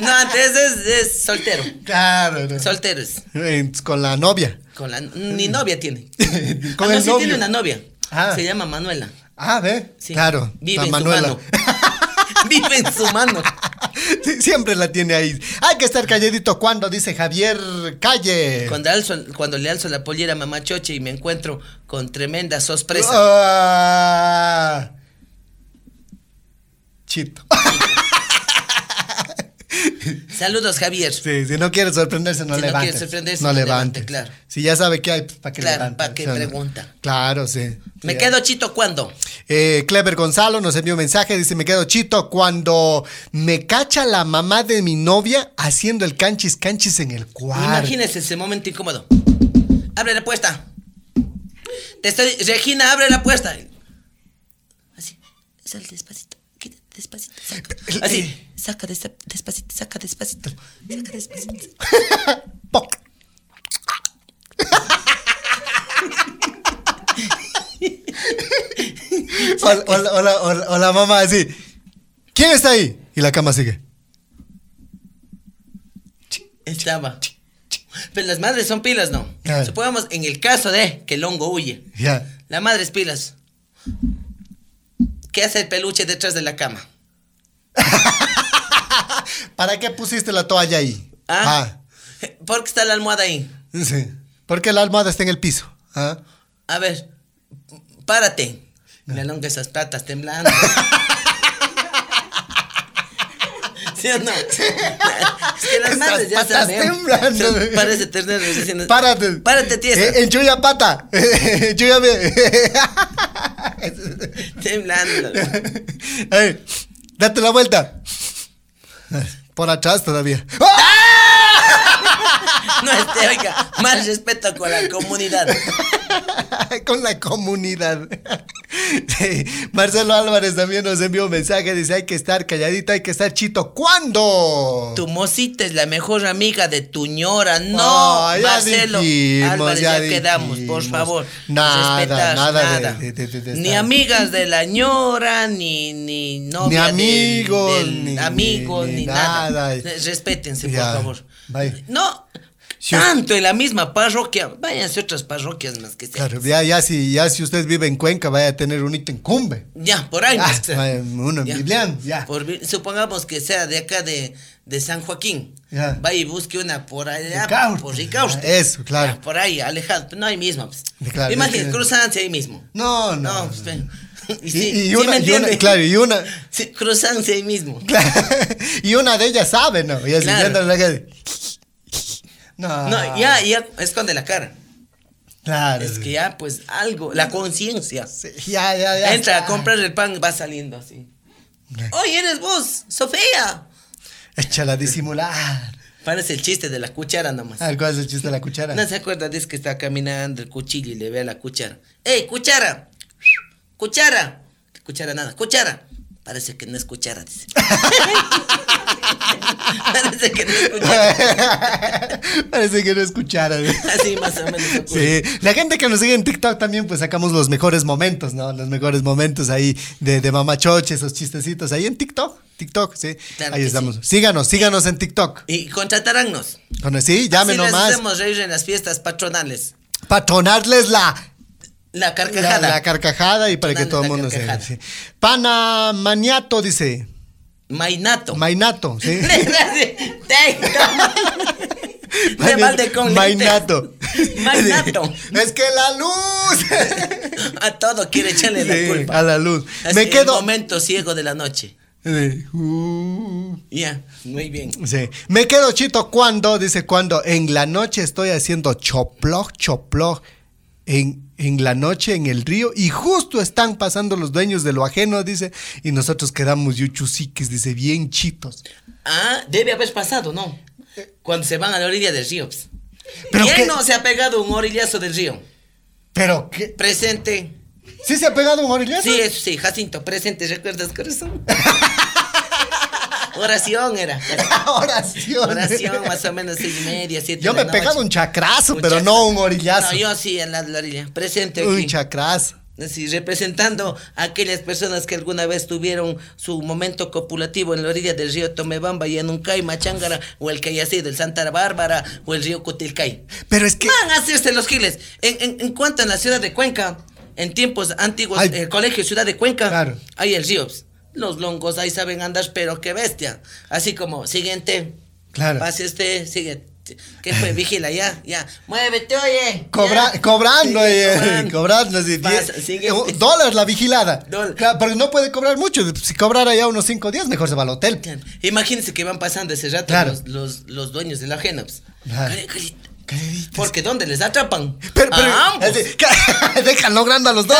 Sí. No, antes es, es soltero. claro, no. Soltero es. Eh, con la novia. Con la, ni novia tiene. Con Ah, el sí novio. tiene una novia. Ah. Se llama Manuela. Ah, ve, Sí. claro, Vive en Manuela. su mano. Vive en su mano. Sí, siempre la tiene ahí. Hay que estar calladito cuando dice Javier Calle. Cuando, alzo- cuando le alzo la pollera a mamá Choche y me encuentro con tremenda sorpresa. Ah. Chito. Saludos, Javier. Sí, si no quiere sorprenderse, no Si no levante. quiere sorprenderse, no no levante. levante, claro. Si ya sabe qué hay, ¿para qué Claro, levante? ¿pa' qué ¿Sí o no? pregunta? Claro, sí. Me Sí. quedo chito cuando. Eh, Clever Gonzalo nos envió un mensaje, dice, me quedo chito cuando me cacha la mamá de mi novia haciendo el canchis canchis en el cuarto. Imagínese ese momento incómodo. Abre la puerta. Te estoy. Regina, abre la puerta. Así. Sal despacito. Saca. Así. Saca desa- despacito. Saca despacito. Saca despacito. Poc. Hola, hola, hola, mamá, así. ¿Quién está ahí? Y la cama sigue. Estaba. Pero las madres son pilas, ¿no? Supongamos en el caso de que el hongo huye. La madre es pilas. ¿Qué hace el peluche detrás de la cama? ¿Para qué pusiste la toalla ahí? ¿Ah? ¿Por qué está la almohada ahí? Ah, sí. Porque la almohada está en el piso. ¿Ah? A ver, párate. Me alonga esas patas temblando. ¿Sí o no? Es que las madres ya patas saben. temblando. Parece ternero diciendo. Párate. Párate, tiesa. Eh, enchulla pata. Enchúllame. Temblando. Ey, date la vuelta. Por atrás todavía. No este, oiga, más respeto con la comunidad. Con la comunidad. Sí, Marcelo Álvarez también nos envió un mensaje. Dice: hay que estar calladito, hay que estar chito. ¿Cuándo? Tu mosita es la mejor amiga de tu ñora. No, Ah, ya Marcelo dijimos, Álvarez, ya ya, quedamos, por favor. Nada, Respetar nada nada. de- de- de- de ni amigas de la ñora, ni, ni novia del- amigos, del ni- amigos, ni- ni, ni nada. nada. Respétense, Ya, por favor. vaya. No, Si tanto en la misma parroquia. Váyanse a otras parroquias más que sea. Claro, ya, ya, si, ya si usted vive en Cuenca, vaya a tener un ítem cumbe. Ya, por ahí. Ah, más que sea. vaya, uno en Ya. Biblián, ya. Por supongamos que sea de acá de, de San Joaquín. Ya. Vaya y busque una por allá. Ricaurte. Por Ricaurte. Eso, claro. Ya, por ahí, alejado. No ahí mismo. Pues. Claro, Imagínate, que- cruzanse ahí mismo. No, no. No, pues. Y, sí, una, y una- claro, y una, Sí, cruzanse ahí mismo. y una de ellas sabe, ¿no? Y así Claro. No, No, ya, ya esconde la cara. Claro. Es que ya, pues, algo, la conciencia. Sí, ya, ya, ya. Entra a está. comprar el pan, va saliendo así. Oye, eres vos, Sofía. Échala a disimular. Parece el chiste de la cuchara nomás. Ah, ¿Cuál es el chiste de la cuchara? ¿No se acuerda de ese que está caminando el cuchillo y le ve a la cuchara? ¡Ey, cuchara! ¡Cuchara! ¿Qué cuchara nada? ¡Cuchara! Parece que no escuchara, dice. Parece que no escuchara. Parece que no escucharon. Así más o menos ocurre. Sí, la gente que nos sigue en TikTok también, pues sacamos los mejores momentos, ¿no? Los mejores momentos ahí de, de mamachoche, esos chistecitos ahí en TikTok. TikTok, sí. Claro ahí estamos. Síganos, síganos en TikTok. Y contrataránnos. Con- Sí, llame Así nomás. hacemos reír en las fiestas patronales. Patronarles la, La carcajada. la carcajada y para que todo el mundo se. Sí. Pana Maniato dice. Mainato. Mainato, sí. Mainato. Mainato. Es que la luz. A todo quiere echarle la culpa. a la luz. Así, Me El quedo. momento ciego de la noche. Uh. Ya, muy bien. Sí. Me quedo chito cuando, dice, cuando en la noche estoy haciendo choploj, choploj en, en la noche en el río y justo están pasando los dueños de lo ajeno, dice, y nosotros quedamos yuchusiques, dice, bien chitos. Ah, debe haber pasado, ¿no? Cuando se van a la orilla del río. Pero ¿Quién no se ha pegado un orillazo del río? Pero, ¿qué? Presente. ¿Sí se ha pegado un orillazo? Sí, eso sí, Jacinto, presente, ¿recuerdas, corazón? Oración era. Oración. Oración, más o menos seis y media, siete Yo me he pegado un chacrazo, Un pero chacra- no un orillazo. No, yo sí, en la, la orilla. Presente Un aquí. chacrazo. Así, representando a aquellas personas que alguna vez tuvieron su momento copulativo en la orilla del río Tomebamba y en un Machángara, o el que haya sido el Santa Bárbara, o el río Cutilcay. Pero es que... Van a hacerse los giles. En, en, en cuanto en la ciudad de Cuenca, en tiempos antiguos, Ay. el colegio Ciudad de Cuenca, Claro. hay el río. Los longos ahí saben andar, pero qué bestia. Así como, siguiente. Claro. Pase usted, sigue. ¿Qué fue? Vigila, ya, ya. Muévete, oye. Cobra- ya. cobrando, eh, cobrando. cobrando, Pasa, diez- eh, dólar la vigilada. Dólar. Claro, pero no puede cobrar mucho. Si cobrara ya unos 5 días, mejor se va al hotel. Claro. Imagínense que van pasando ese rato Claro. los, los, los dueños de la pues. Claro. Porque ¿dónde les atrapan? Pero, pero, a ambos. así, dejan logrando a los dos.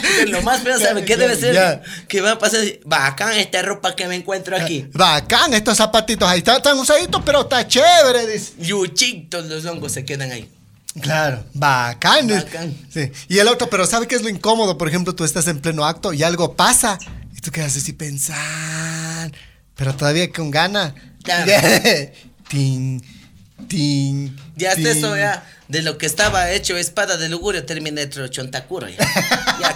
Pero lo más feo, ¿sabe qué debe ser? Ya. Que va a pasar, bacán esta ropa que me encuentro aquí. Bacán, estos zapatitos ahí están, están usaditos, pero está chévere. Dice. Yuchitos los hongos se quedan ahí. Claro, bacán. Bacán. Sí. Y el otro, pero ¿sabe qué es lo incómodo? Por ejemplo, tú estás en pleno acto y algo pasa y tú quedas así pensar, pero todavía con gana. Claro. tin, tin. Ya hasta eso ya, de lo que estaba hecho espada de lugurio, terminé hecho chontacuro ya.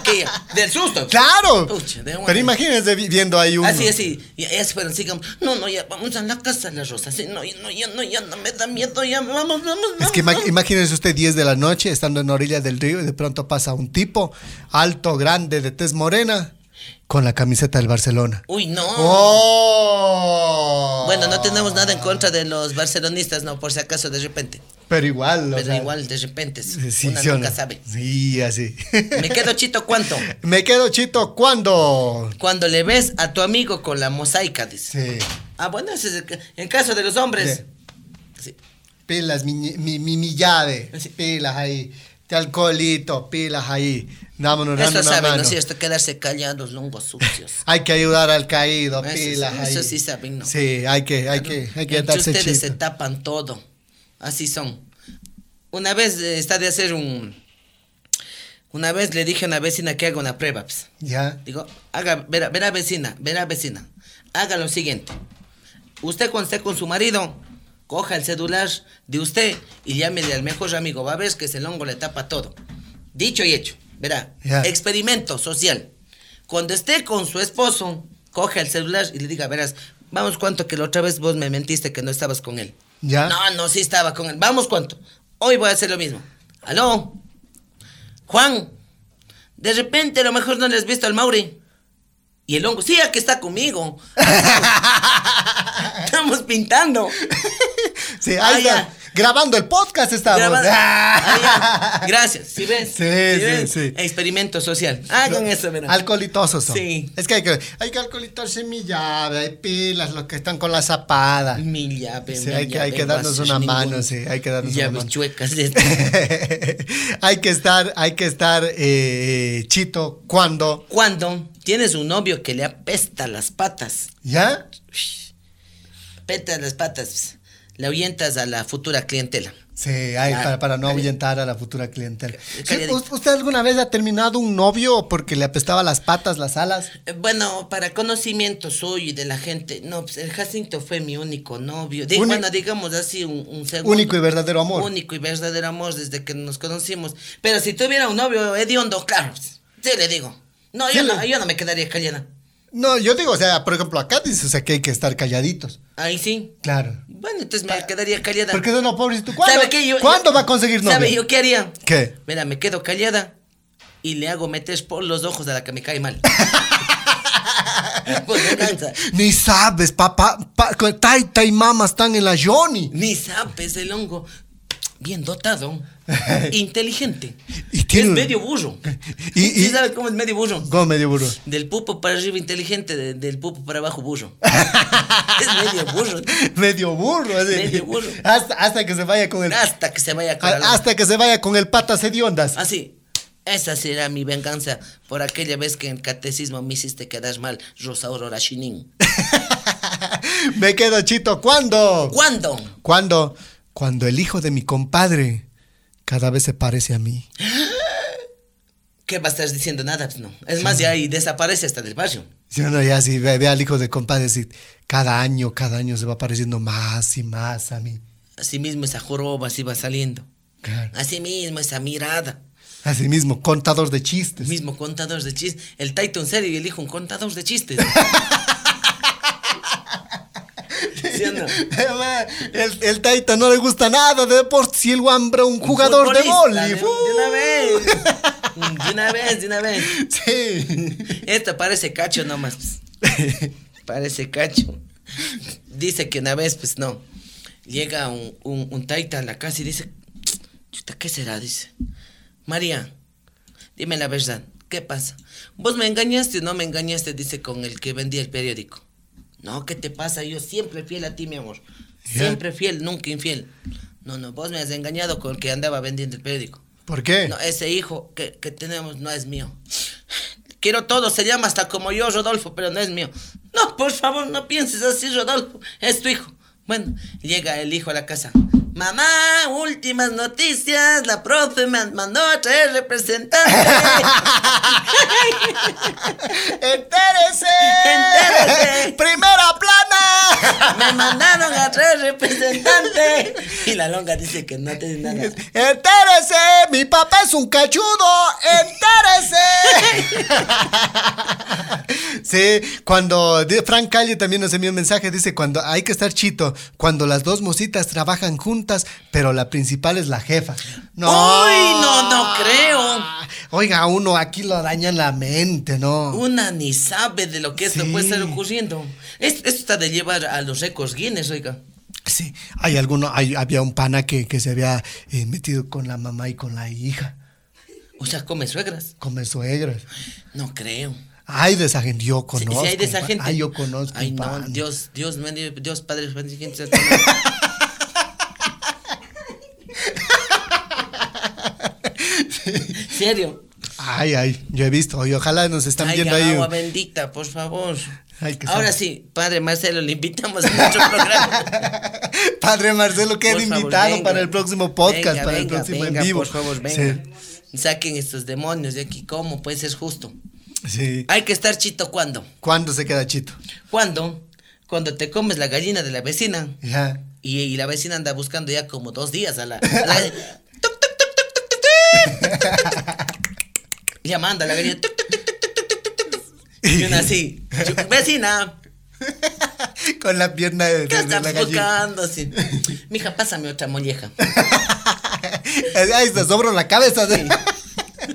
Y del susto. Claro. Pucha, de una. pero imagínense vi- viendo ahí un. Así, así. Y ya se fueron, sigamos. No, no, ya vamos a la casa de la rosa. No, no, ya no, ya no me da miedo. Ya vamos, vamos, Es que vamos. ima- imagínense usted 10 de la noche estando en orilla del río y de pronto pasa un tipo alto, grande, de tez morena, con la camiseta del Barcelona. Uy, no. ¡Oh! Bueno, no tenemos nada en contra de los barcelonistas, no, por si acaso de repente. Pero igual, Pero sea, igual, de repente. Sí, una sí nunca no? sabe. Sí, así. Me quedo chito, ¿cuánto? Me quedo chito cuando. Cuando le ves a tu amigo con la mosaica, dice. Sí. Ah, bueno, ese es el en caso de los hombres. Sí. Pilas, mi, mi, mi, mi llave. Sí. Pilas ahí. Te alcoholito, pilas ahí. Dámonos Eso una saben, ¿no mano. es cierto? Quedarse callados, longos sucios. Hay que ayudar al caído, Eso pilas ahí. eso sí saben, ¿no? Sí, hay que, hay que, hay que darse ustedes se chito. tapan todo. Así son. Una vez eh, está de hacer un. Una vez le dije a una vecina que haga una prueba. pues. Ya. Digo, haga, verá, verá vecina, verá vecina. Haga lo siguiente. Usted cuando esté con su marido, coja el celular de usted y llámele al mejor amigo. Va a ver que ese longo le tapa todo. Dicho y hecho. Verá, experimento social. Cuando esté con su esposo, coja el celular y le diga, verás, vamos cuánto que la otra vez vos me mentiste que no estabas con él. Ya. No, no, sí estaba con él. Vamos cuánto. Hoy voy a hacer lo mismo. Aló. Juan, de repente a lo mejor no le has visto al Mauri. Y el hongo, sí, aquí está conmigo. Estamos pintando. Sí, Ah, ahí está. ya. Grabando el podcast estamos. Grabando. Ah, ya. Gracias. ¿Sí ves? Sí, sí, ves? sí. Experimento social. Hagan eso, verán. Alcoholitosos son. Sí. Es que hay que, hay que alcoholitarse mi llave, hay pilas, los que están con la zapada. Mi llave, Sí, mi hay que- hay llave, que darnos una mano, sí, hay que darnos una mano. chuecas. hay que estar, hay que estar eh, chito cuando, Cuando tienes un novio que le apesta las patas, ¿ya? petas las patas, le ahuyentas a la futura clientela. Sí, ay, Claro. para, para no ahuyentar a la futura clientela. Sí. ¿us- ¿Usted alguna vez ha terminado un novio porque le apestaba las patas, las alas? Eh, Bueno, para conocimiento suyo y de la gente, no, pues el Jacinto fue mi único novio. Bueno, digamos así, un, un segundo. Único y verdadero amor. Único y verdadero amor desde que nos conocimos. Pero si tuviera un novio hediondo, claro, pues, sí le digo. No, yo, no, yo no me quedaría callada. No, yo digo, o sea, por ejemplo, acá dices o sea, que hay que estar calladitos. Ahí sí. Claro. Bueno, entonces me quedaría callada. Porque no, pobrecito, ¿cuándo, ¿Sabe qué? Yo- ¿cuándo yo- va a conseguir novio? ¿Sabe yo qué haría? ¿Qué? Mira, me quedo callada y le hago meter por los ojos a la que me cae mal. Ni sabes, papá, pa, y mamá están en la Johnny. Ni sabes el hongo. Bien dotado. inteligente. Y tiene- Es medio burro. Y- ¿Sí y- sabe cómo es medio burro? Como medio burro. Del pupo para arriba inteligente, de- del pupo para abajo burro. es medio burro. Medio burro, así. Medio burro. Hasta, hasta que se vaya con el. Hasta que se vaya con la- a- hasta que se vaya con el patas hediondas. Así. Esa será mi venganza por aquella vez que en catecismo me hiciste quedar mal, Rosa Aurora. Me quedo chito. ¿Cuándo? ¿Cuándo? ¿Cuándo? Cuando el hijo de mi compadre cada vez se parece a mí. ¿Qué va a estar diciendo? Nada, pues no. Es más, ya ahí desaparece hasta del barrio. Si uno ya si ve, ve al hijo de compadre, cada año, cada año se va pareciendo más y más a mí. Así mismo esa joroba así va saliendo. Claro. Así mismo esa mirada. Así mismo, contador de chistes. Mismo contador de chistes. El Taito en serio y el hijo un contador de chistes. ¿Sí o no? El, el Taita no le gusta nada de deporte si el Wambra un jugador de vóley. De, de una vez. De una vez, de una vez. Sí. Esto parece cacho nomás. Parece cacho. Dice que una vez, pues no. Llega un, un, un taita a la casa y dice, chuta, ¿qué será? Dice, María, dime la verdad, ¿qué pasa? ¿Vos me engañaste o no me engañaste? Dice con el que vendía el periódico. No, ¿qué te pasa? Yo siempre fiel a ti, mi amor. Siempre fiel, nunca infiel. No, no, vos me has engañado con el que andaba vendiendo el periódico. ¿Por qué? No, ese hijo que, que tenemos no es mío. Quiero todo, se llama hasta como yo, Rodolfo, pero no es mío. No, por favor, no pienses así, Rodolfo. Es tu hijo. Bueno, llega el hijo a la casa. Mamá, últimas noticias. La profe me mandó a traer representante. ¡Entérese! ¡Entérese! ¡Primera plana! Me mandaron a traer representante. Y la longa dice que no tiene nada. ¡Entérese! ¡Mi papá es un cachudo! ¡Entérese! sí, cuando Frank Calle también nos envió un mensaje, dice, cuando hay que estar chito, cuando las dos mositas trabajan juntas, pero la principal es la jefa. No. Uy, no, no creo. Oiga, uno aquí lo daña la mente, ¿no? Una ni sabe de lo que esto Sí. puede estar ocurriendo. Es- Esto está de llevar a los récords Guinness, oiga. Sí, hay alguno, hay, había un pana que, que se había eh, metido con la mamá y con la hija, O sea, come suegras. come suegras. No creo. Ay, de esa gente, yo conozco. si hay de esa gente. Ay, yo conozco. Ay, no, pana. Dios, Dios, me- Dios, Padre, Santo, ¿Serio? Ay, ay, yo he visto, y ojalá nos están Ay, viendo ahí. agua bendita, por favor. Ay, Ahora sí, Padre Marcelo, le invitamos a nuestro programa. Padre Marcelo, queda Por favor, invitado venga. para el próximo podcast, Venga, para venga, el próximo en vivo. Por favor, venga. Sí, Saquen estos demonios de aquí. ¿Cómo puede ser justo? sí. Hay que estar chito cuando. ¿Cuándo se queda chito? ¿Cuándo? Cuando te comes la gallina de la vecina. Ya. Y, y la vecina anda buscando ya como dos días a la. a la- tuc, tuc, tuc, tuc. Y una así. Vecina, Con la pierna de, ¿qué de- de la gallina. buscando? Así. Mija, pásame otra molleja. Ahí está, sobro la cabeza. de-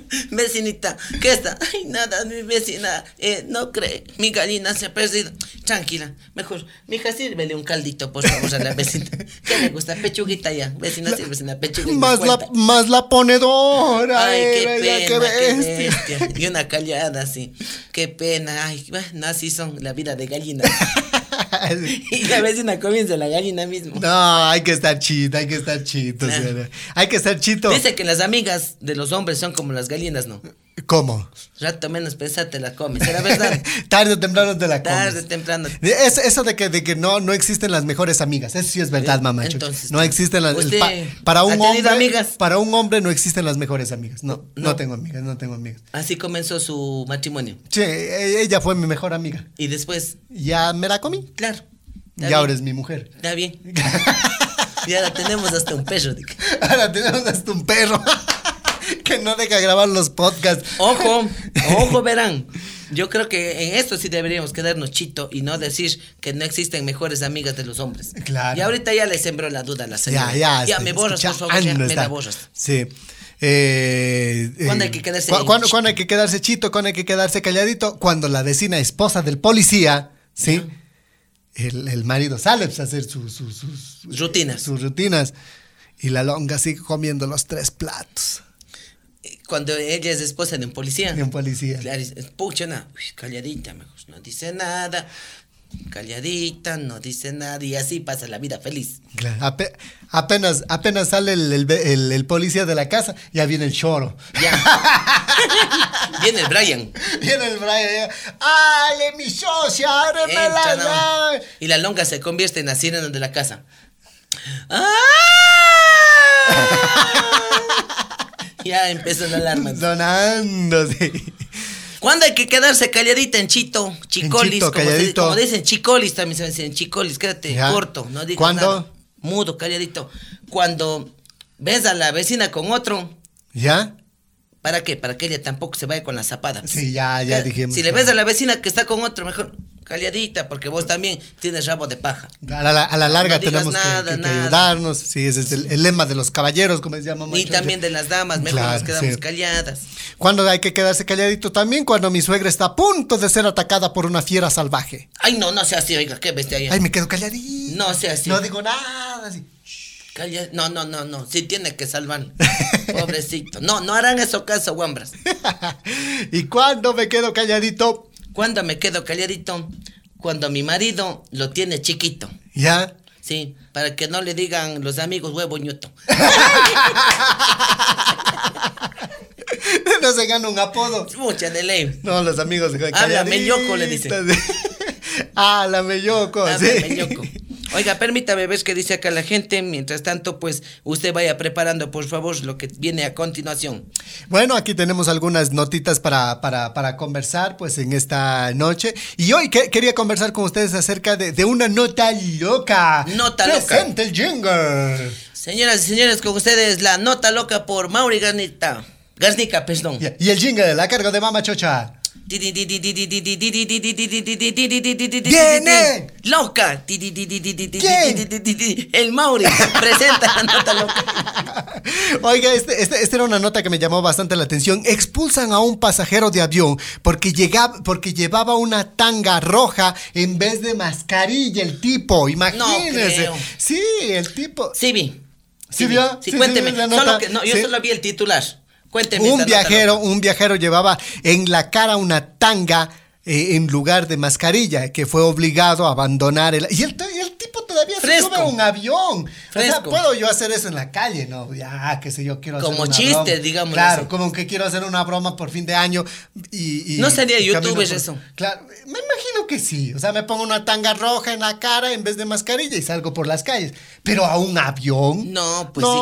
Vecinita, ¿qué está? Ay, nada, mi vecina eh, no cree. Mi gallina se ha perdido. Tranquila, mejor. Mija, sírvele un caldito, por favor, a la vecina. ¿Qué le gusta? Pechuguita ya. Vecina, sírvese una pechuguita. Más la, más la ponedora. Ay, qué pena, qué bestia. bestia. Y una callada así. Qué pena. Ay, bueno, así son la vida de gallina. Y la vecina comienza la gallina mismo. No, hay que estar chito, hay que estar chito. Hay que estar chito. Dice que las amigas de los hombres son como las gallinas, ¿no? ¿Cómo? Rato menos pensar te la comes, ¿era verdad? Tarde o temprano te la comes. Tarde, temprano. De- Eso, eso de que, de que no, no existen las mejores amigas, eso sí es verdad, Eh, mamacho. entonces, no existen las ¿usted pa- para un hombre, amigas? para un hombre no existen las mejores amigas. No, no, No. tengo amigas, no tengo amigas. Así comenzó su matrimonio. Che, e- ella fue mi mejor amiga. Y después, Ya me la comí. claro. Y ahora es mi mujer. Está bien. Y ahora tenemos hasta un perro. digo. Ahora tenemos hasta un perro que no deja grabar los podcasts. Ojo, ojo, verán. Yo creo que en esto sí deberíamos quedarnos chito y no decir que no existen mejores amigas de los hombres. Claro. Y ahorita ya le sembró la duda a la señora. Ya, ya. Ya me borras, por favor, ya me la borras. Sí. Eh, ¿Cuándo eh, hay que quedarse cu-? ¿cuándo, cuándo hay que quedarse chito? ¿Cuándo hay que quedarse calladito? Cuando la vecina esposa del policía, ¿sí? El, el marido sale pues, a hacer su- su- sus Rutinas. sus rutinas. Y la longa sigue comiendo los tres platos Cuando ella es esposa de un policía. de un policía. Claro, pucha, no, calladita, mejor, no dice nada. Calladita, no dice nada. Y así pasa la vida feliz. Claro, ape- apenas, apenas sale el, el- el- el policía de la casa, ya viene el choro. Ya. Viene el Brian. Viene el Brian, ¡Ale, mi socia, Entra, la no. Y la longa se convierte en la sirena de la casa. ¡Ah! Ya empezó la alarma. Sonando, sí. ¿Cuándo hay que quedarse calladita en chito? Chicolis, chito, como, se- calladito. como dicen chicolis también se dicen chicolis, quédate Ya. corto, no digas ¿Cuándo? nada. Mudo, calladito. Cuando ves a la vecina con otro, ¿Ya? ¿Para qué? Para que ella tampoco se vaya con la zapada. Sí, ya, ya Eh, dijimos. Si le ves a la vecina que está con otro, mejor calladita, porque vos también tienes rabo de paja. A la, a la larga No tenemos que- nada, que, ayudarnos. Sí, ese es el, el lema de los caballeros, como se llama. Y también de las damas, mejor Claro, nos quedamos sí. calladas. Cuando hay que quedarse calladito también, cuando mi suegra está a punto de ser atacada por una fiera salvaje. Ay, no, no sea así, oiga, qué bestia. Ay, me quedo calladito. No sea así. No digo nada. así. No, no, no, no. Sí tiene que salvar. Pobrecito. No, no harán eso caso, guambras. y cuando me quedo calladito, Cuando me quedo calladito, cuando mi marido lo tiene chiquito. ya. Sí, para que no le digan los amigos huevo ñuto. no se gana un apodo. Mucha de ley. No, los amigos se Háblame, yoco, le dice. Háblame, yoco. Háblame, sí. Oiga, permítame ver qué dice acá la gente. Mientras tanto, pues usted vaya preparando, por favor, lo que viene a continuación. Bueno, aquí tenemos algunas notitas para, para, para conversar pues en esta noche. Y hoy que- quería conversar con ustedes acerca de, de una nota loca. Nota loca. Presente el jingle. Señoras y señores, con ustedes la nota loca por Mauri Garnita. Garnica, perdón. Y el jingle, la cargo de Mama Chocha. ¡Viene! ¡Loca! El Mauri presenta la nota loca. Oiga, este, este- esta era una nota que me llamó bastante la atención. Expulsan a un pasajero de avión porque, porque llevaba una tanga roja en vez de mascarilla el tipo. Imagínense. creo. Sí, el tipo. Sí, vi. ¿Sí? Sí, cuénteme. que, no, yo solo vi el titular. Cuénteme. Un viajero, loca. un viajero llevaba en la cara una tanga eh, en lugar de mascarilla, que fue obligado a abandonar el. Y el, tipo todavía se sube a un avión. O sea, Fresco. puedo yo hacer eso en la calle, ¿no? Ya, qué sé yo, quiero hacer Como chiste, broma. digámoslo Claro, así. como que quiero hacer una broma por fin de año. Y, y- No sería y camino youtuber por- eso. Claro, me imagino que sí. O sea, me pongo una tanga roja en la cara en vez de mascarilla y salgo por las calles. Pero a un avión. No, pues no,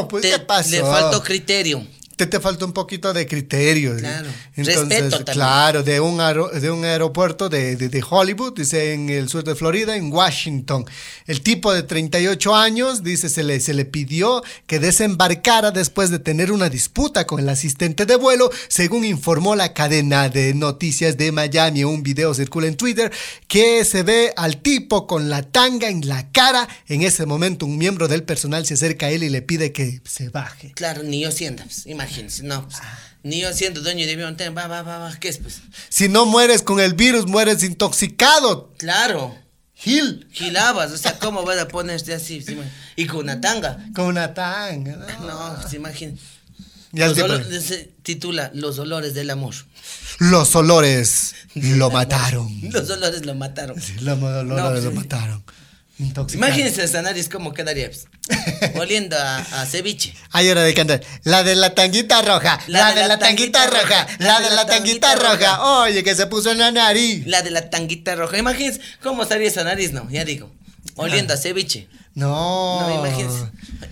hijo. pues Te- ¿qué pasó? Le faltó criterio. Te, te falta un poquito de criterio. Claro. Entonces, Respeto también. claro, de un, de un aeropuerto de, de- de Hollywood, dice en el sur de Florida, en Washington. El tipo de 38 años, dice, se le, se le pidió que desembarcara después de tener una disputa con el asistente de vuelo, según informó la cadena de noticias de Miami. Un video circula en Twitter que se ve al tipo con la tanga en la cara. En ese momento, un miembro del personal se acerca a él y le pide que se baje. Claro, ni yo siendo, pues, imagínense, no, pues, ni yo siendo dueño de avión, ten, va, va, va, va, ¿qué es, pues? Si no mueres con el virus, mueres intoxicado. Claro, Gil. gilabas, o sea, ¿cómo vas a ponerte así? Y con una tanga. Con una tanga. ¿no? No, pues al Los tipo, olo- se titula Los olores del amor. los olores lo mataron. Los olores lo mataron. Sí, los olores No, pues, lo sí. mataron. Intoxicado. Imagínense esa nariz cómo quedaría. pues. Oliendo a, a ceviche. Hay hora de cantar. La de la tanguita roja. La, de, la tanguita, roja. La de la tanguita roja. Oye, que se puso en la nariz. La de la tanguita roja. Imagínense cómo estaría esa nariz, no, ya digo. Oliendo a ceviche. No. No, imagínense.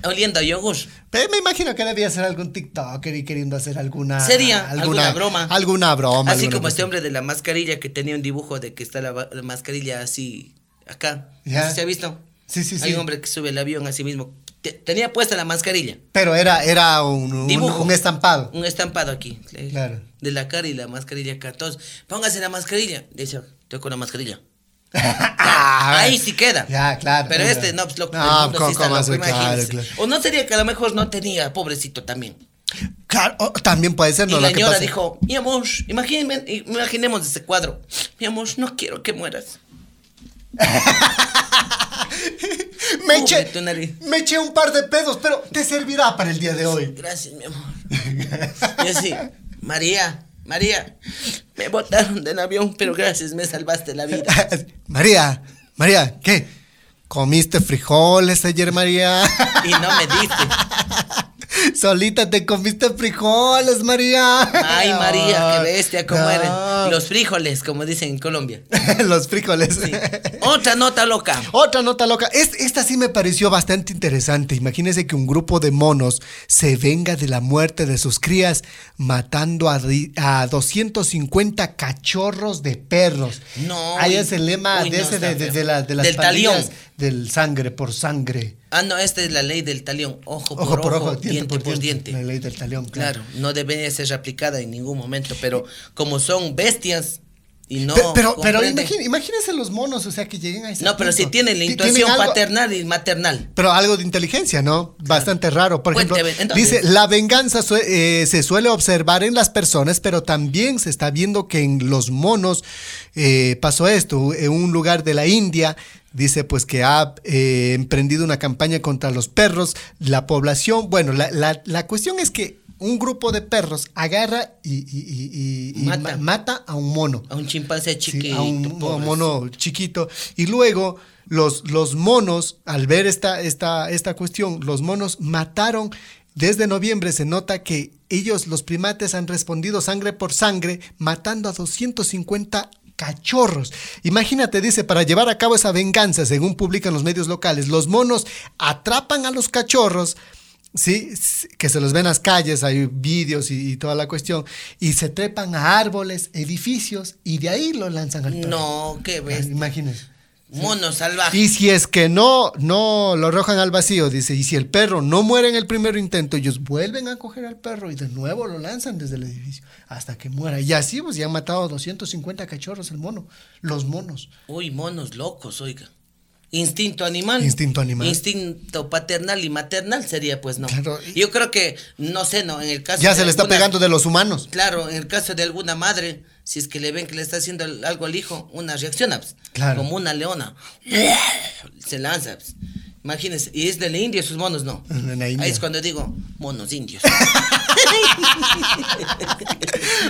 Oliendo a yogur. Pero me imagino que debía ser algún TikToker y queriendo hacer alguna. Sería alguna broma. Alguna broma. Así alguna como este hombre de la mascarilla que tenía un dibujo de que está la, mascarilla así acá. Ya. ¿No sé si ha visto? Sí, sí, Hay sí. un hombre que sube el avión así mismo. Te- tenía puesta la mascarilla. Pero era, era un, un- Dibujo. un estampado. Un estampado aquí. le- Claro. De la cara y la mascarilla acá. Entonces, póngase la mascarilla. Dice, estoy con la mascarilla. Ah, Ahí sí queda. Ya, claro. Pero claro. este, no, pues loco. No, mundo ¿cómo- sí loco? Claro. O no sería que a lo mejor no tenía, pobrecito también. Claro, oh, también puede ser, Y ¿no? la Lo que señora dijo, mi amor, imagíneme- imaginemos ese cuadro. Mi amor, no quiero que mueras. Me, eché, me un par de pedos, pero te servirá para el día de hoy. Gracias, mi amor. Y así, María, María, me botaron del avión, pero gracias, me salvaste la vida. María, María, ¿qué? ¿Comiste frijoles ayer, María? Y no me diste. Solita te comiste frijoles, María. Ay, María, qué bestia, cómo No. eres. Los frijoles, como dicen en Colombia. Los frijoles. Otra nota loca. Otra nota loca. Es- esta sí me pareció bastante interesante. Imagínense que un grupo de monos se venga de la muerte de sus crías matando a, di- a 250 cachorros de perros. No, Ahí uy, es el lema uy, de no, ese de, de- la- de las Del talión. Del sangre por sangre. Ah, no, esta es la ley del talión. Ojo por Ojo ojo, por ojo, diente, diente por diente. La ley del talión, claro. Claro, no debería ser aplicada en ningún momento, pero como son bestias y no. Pe- pero pero imagín- imagínense los monos, o sea, que lleguen a ese No, pero si tienen la intuición paternal y maternal. Pero algo de inteligencia, ¿no? Bastante raro. Por ejemplo, entonces. dice, la venganza eh, se suele observar en las personas, pero también se está viendo que en los monos eh, pasó esto. En un lugar de la India, dice pues que ha eh, emprendido una campaña contra los perros. La población, bueno, la, la- la cuestión es que un grupo de perros agarra y, y- y- y- y Mata. ma- mata a un mono. A un chimpancé Sí, chiquito. a un, a un pobres. mono chiquito. Y luego los, los monos, al ver esta, esta, esta cuestión, los monos mataron. Desde noviembre se nota que ellos, los primates, han respondido sangre por sangre, matando a 250 cachorros. Imagínate, dice, para llevar a cabo esa venganza, según publican los medios locales, los monos atrapan a los cachorros, Sí, que se los ven en las calles, hay vídeos y, y toda la cuestión, y se trepan a árboles, edificios, y de ahí lo lanzan al perro. No, qué ves. Imagínense. Mono salvaje. Y si es que no, no lo arrojan al vacío, dice, y si el perro no muere en el primer intento, ellos vuelven a coger al perro y de nuevo lo lanzan desde el edificio hasta que muera. Y así, pues, ya han matado a 250 cachorros el mono, los monos. Uy, monos locos, oiga. Instinto animal. Instinto animal. Instinto paternal y maternal sería, pues no. Claro. Yo creo que, no sé, no, en el caso Ya de se le está pegando de los humanos. Claro, en el caso de alguna madre, si es que le ven que le está haciendo al- algo al hijo, una reacción, pues, Claro. como una leona. Se lanza. pues. Imagínense, y es de la India sus monos, no. Ahí es cuando digo, monos indios.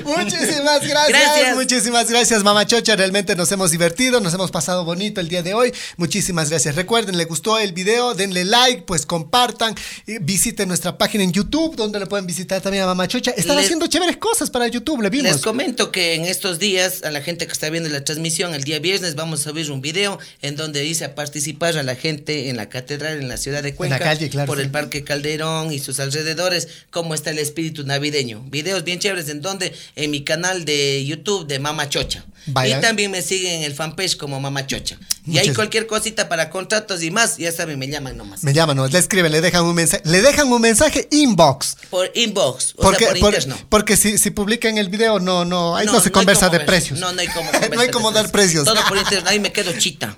Muchísimas gracias, Gracias. muchísimas gracias, Mamá Chocha. Realmente nos hemos divertido, nos hemos pasado bonito el día de hoy. Muchísimas gracias. Recuerden, le gustó el video, denle like, pues compartan, visiten nuestra página en YouTube, donde le pueden visitar también a Mamá Chocha. Están Les- haciendo chéveres cosas para YouTube, le vimos. Les comento que en estos días, a la gente que está viendo la transmisión, el día viernes vamos a subir un video en donde dice a participar a la gente en la catedral en la ciudad de Cuenca, calle, claro, por sí. el Parque Calderón y sus alrededores, cómo está el espíritu navideño. Videos bien chéveres en donde en mi canal de YouTube de Mama Chocha. Vaya. Y también me siguen en el fanpage como Mama Chocha. Y Muchas- cualquier cosita para contratos y más, ya saben, me llaman nomás. Me llaman, nos le escriben, le dejan un mensaje, le dejan un mensaje inbox. Por inbox, o Porque, sea, por por- interno. porque si, si publican el video, no, no, ahí no, se hay conversa de precios. No, no hay no hay de dar precios. Todo por internet, ahí me quedo chita.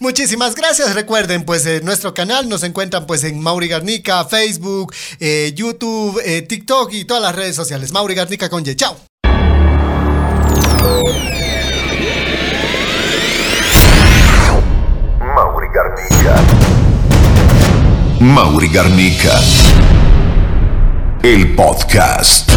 Muchísimas gracias. Recuerden, pues, eh, nuestro canal nos encuentran, pues, en Mauri Garnica, Facebook, eh, YouTube, eh, TikTok y todas las redes sociales. Mauri Garnica con Y. Chao. Mauri Garnica. Mauri Garnica. El podcast.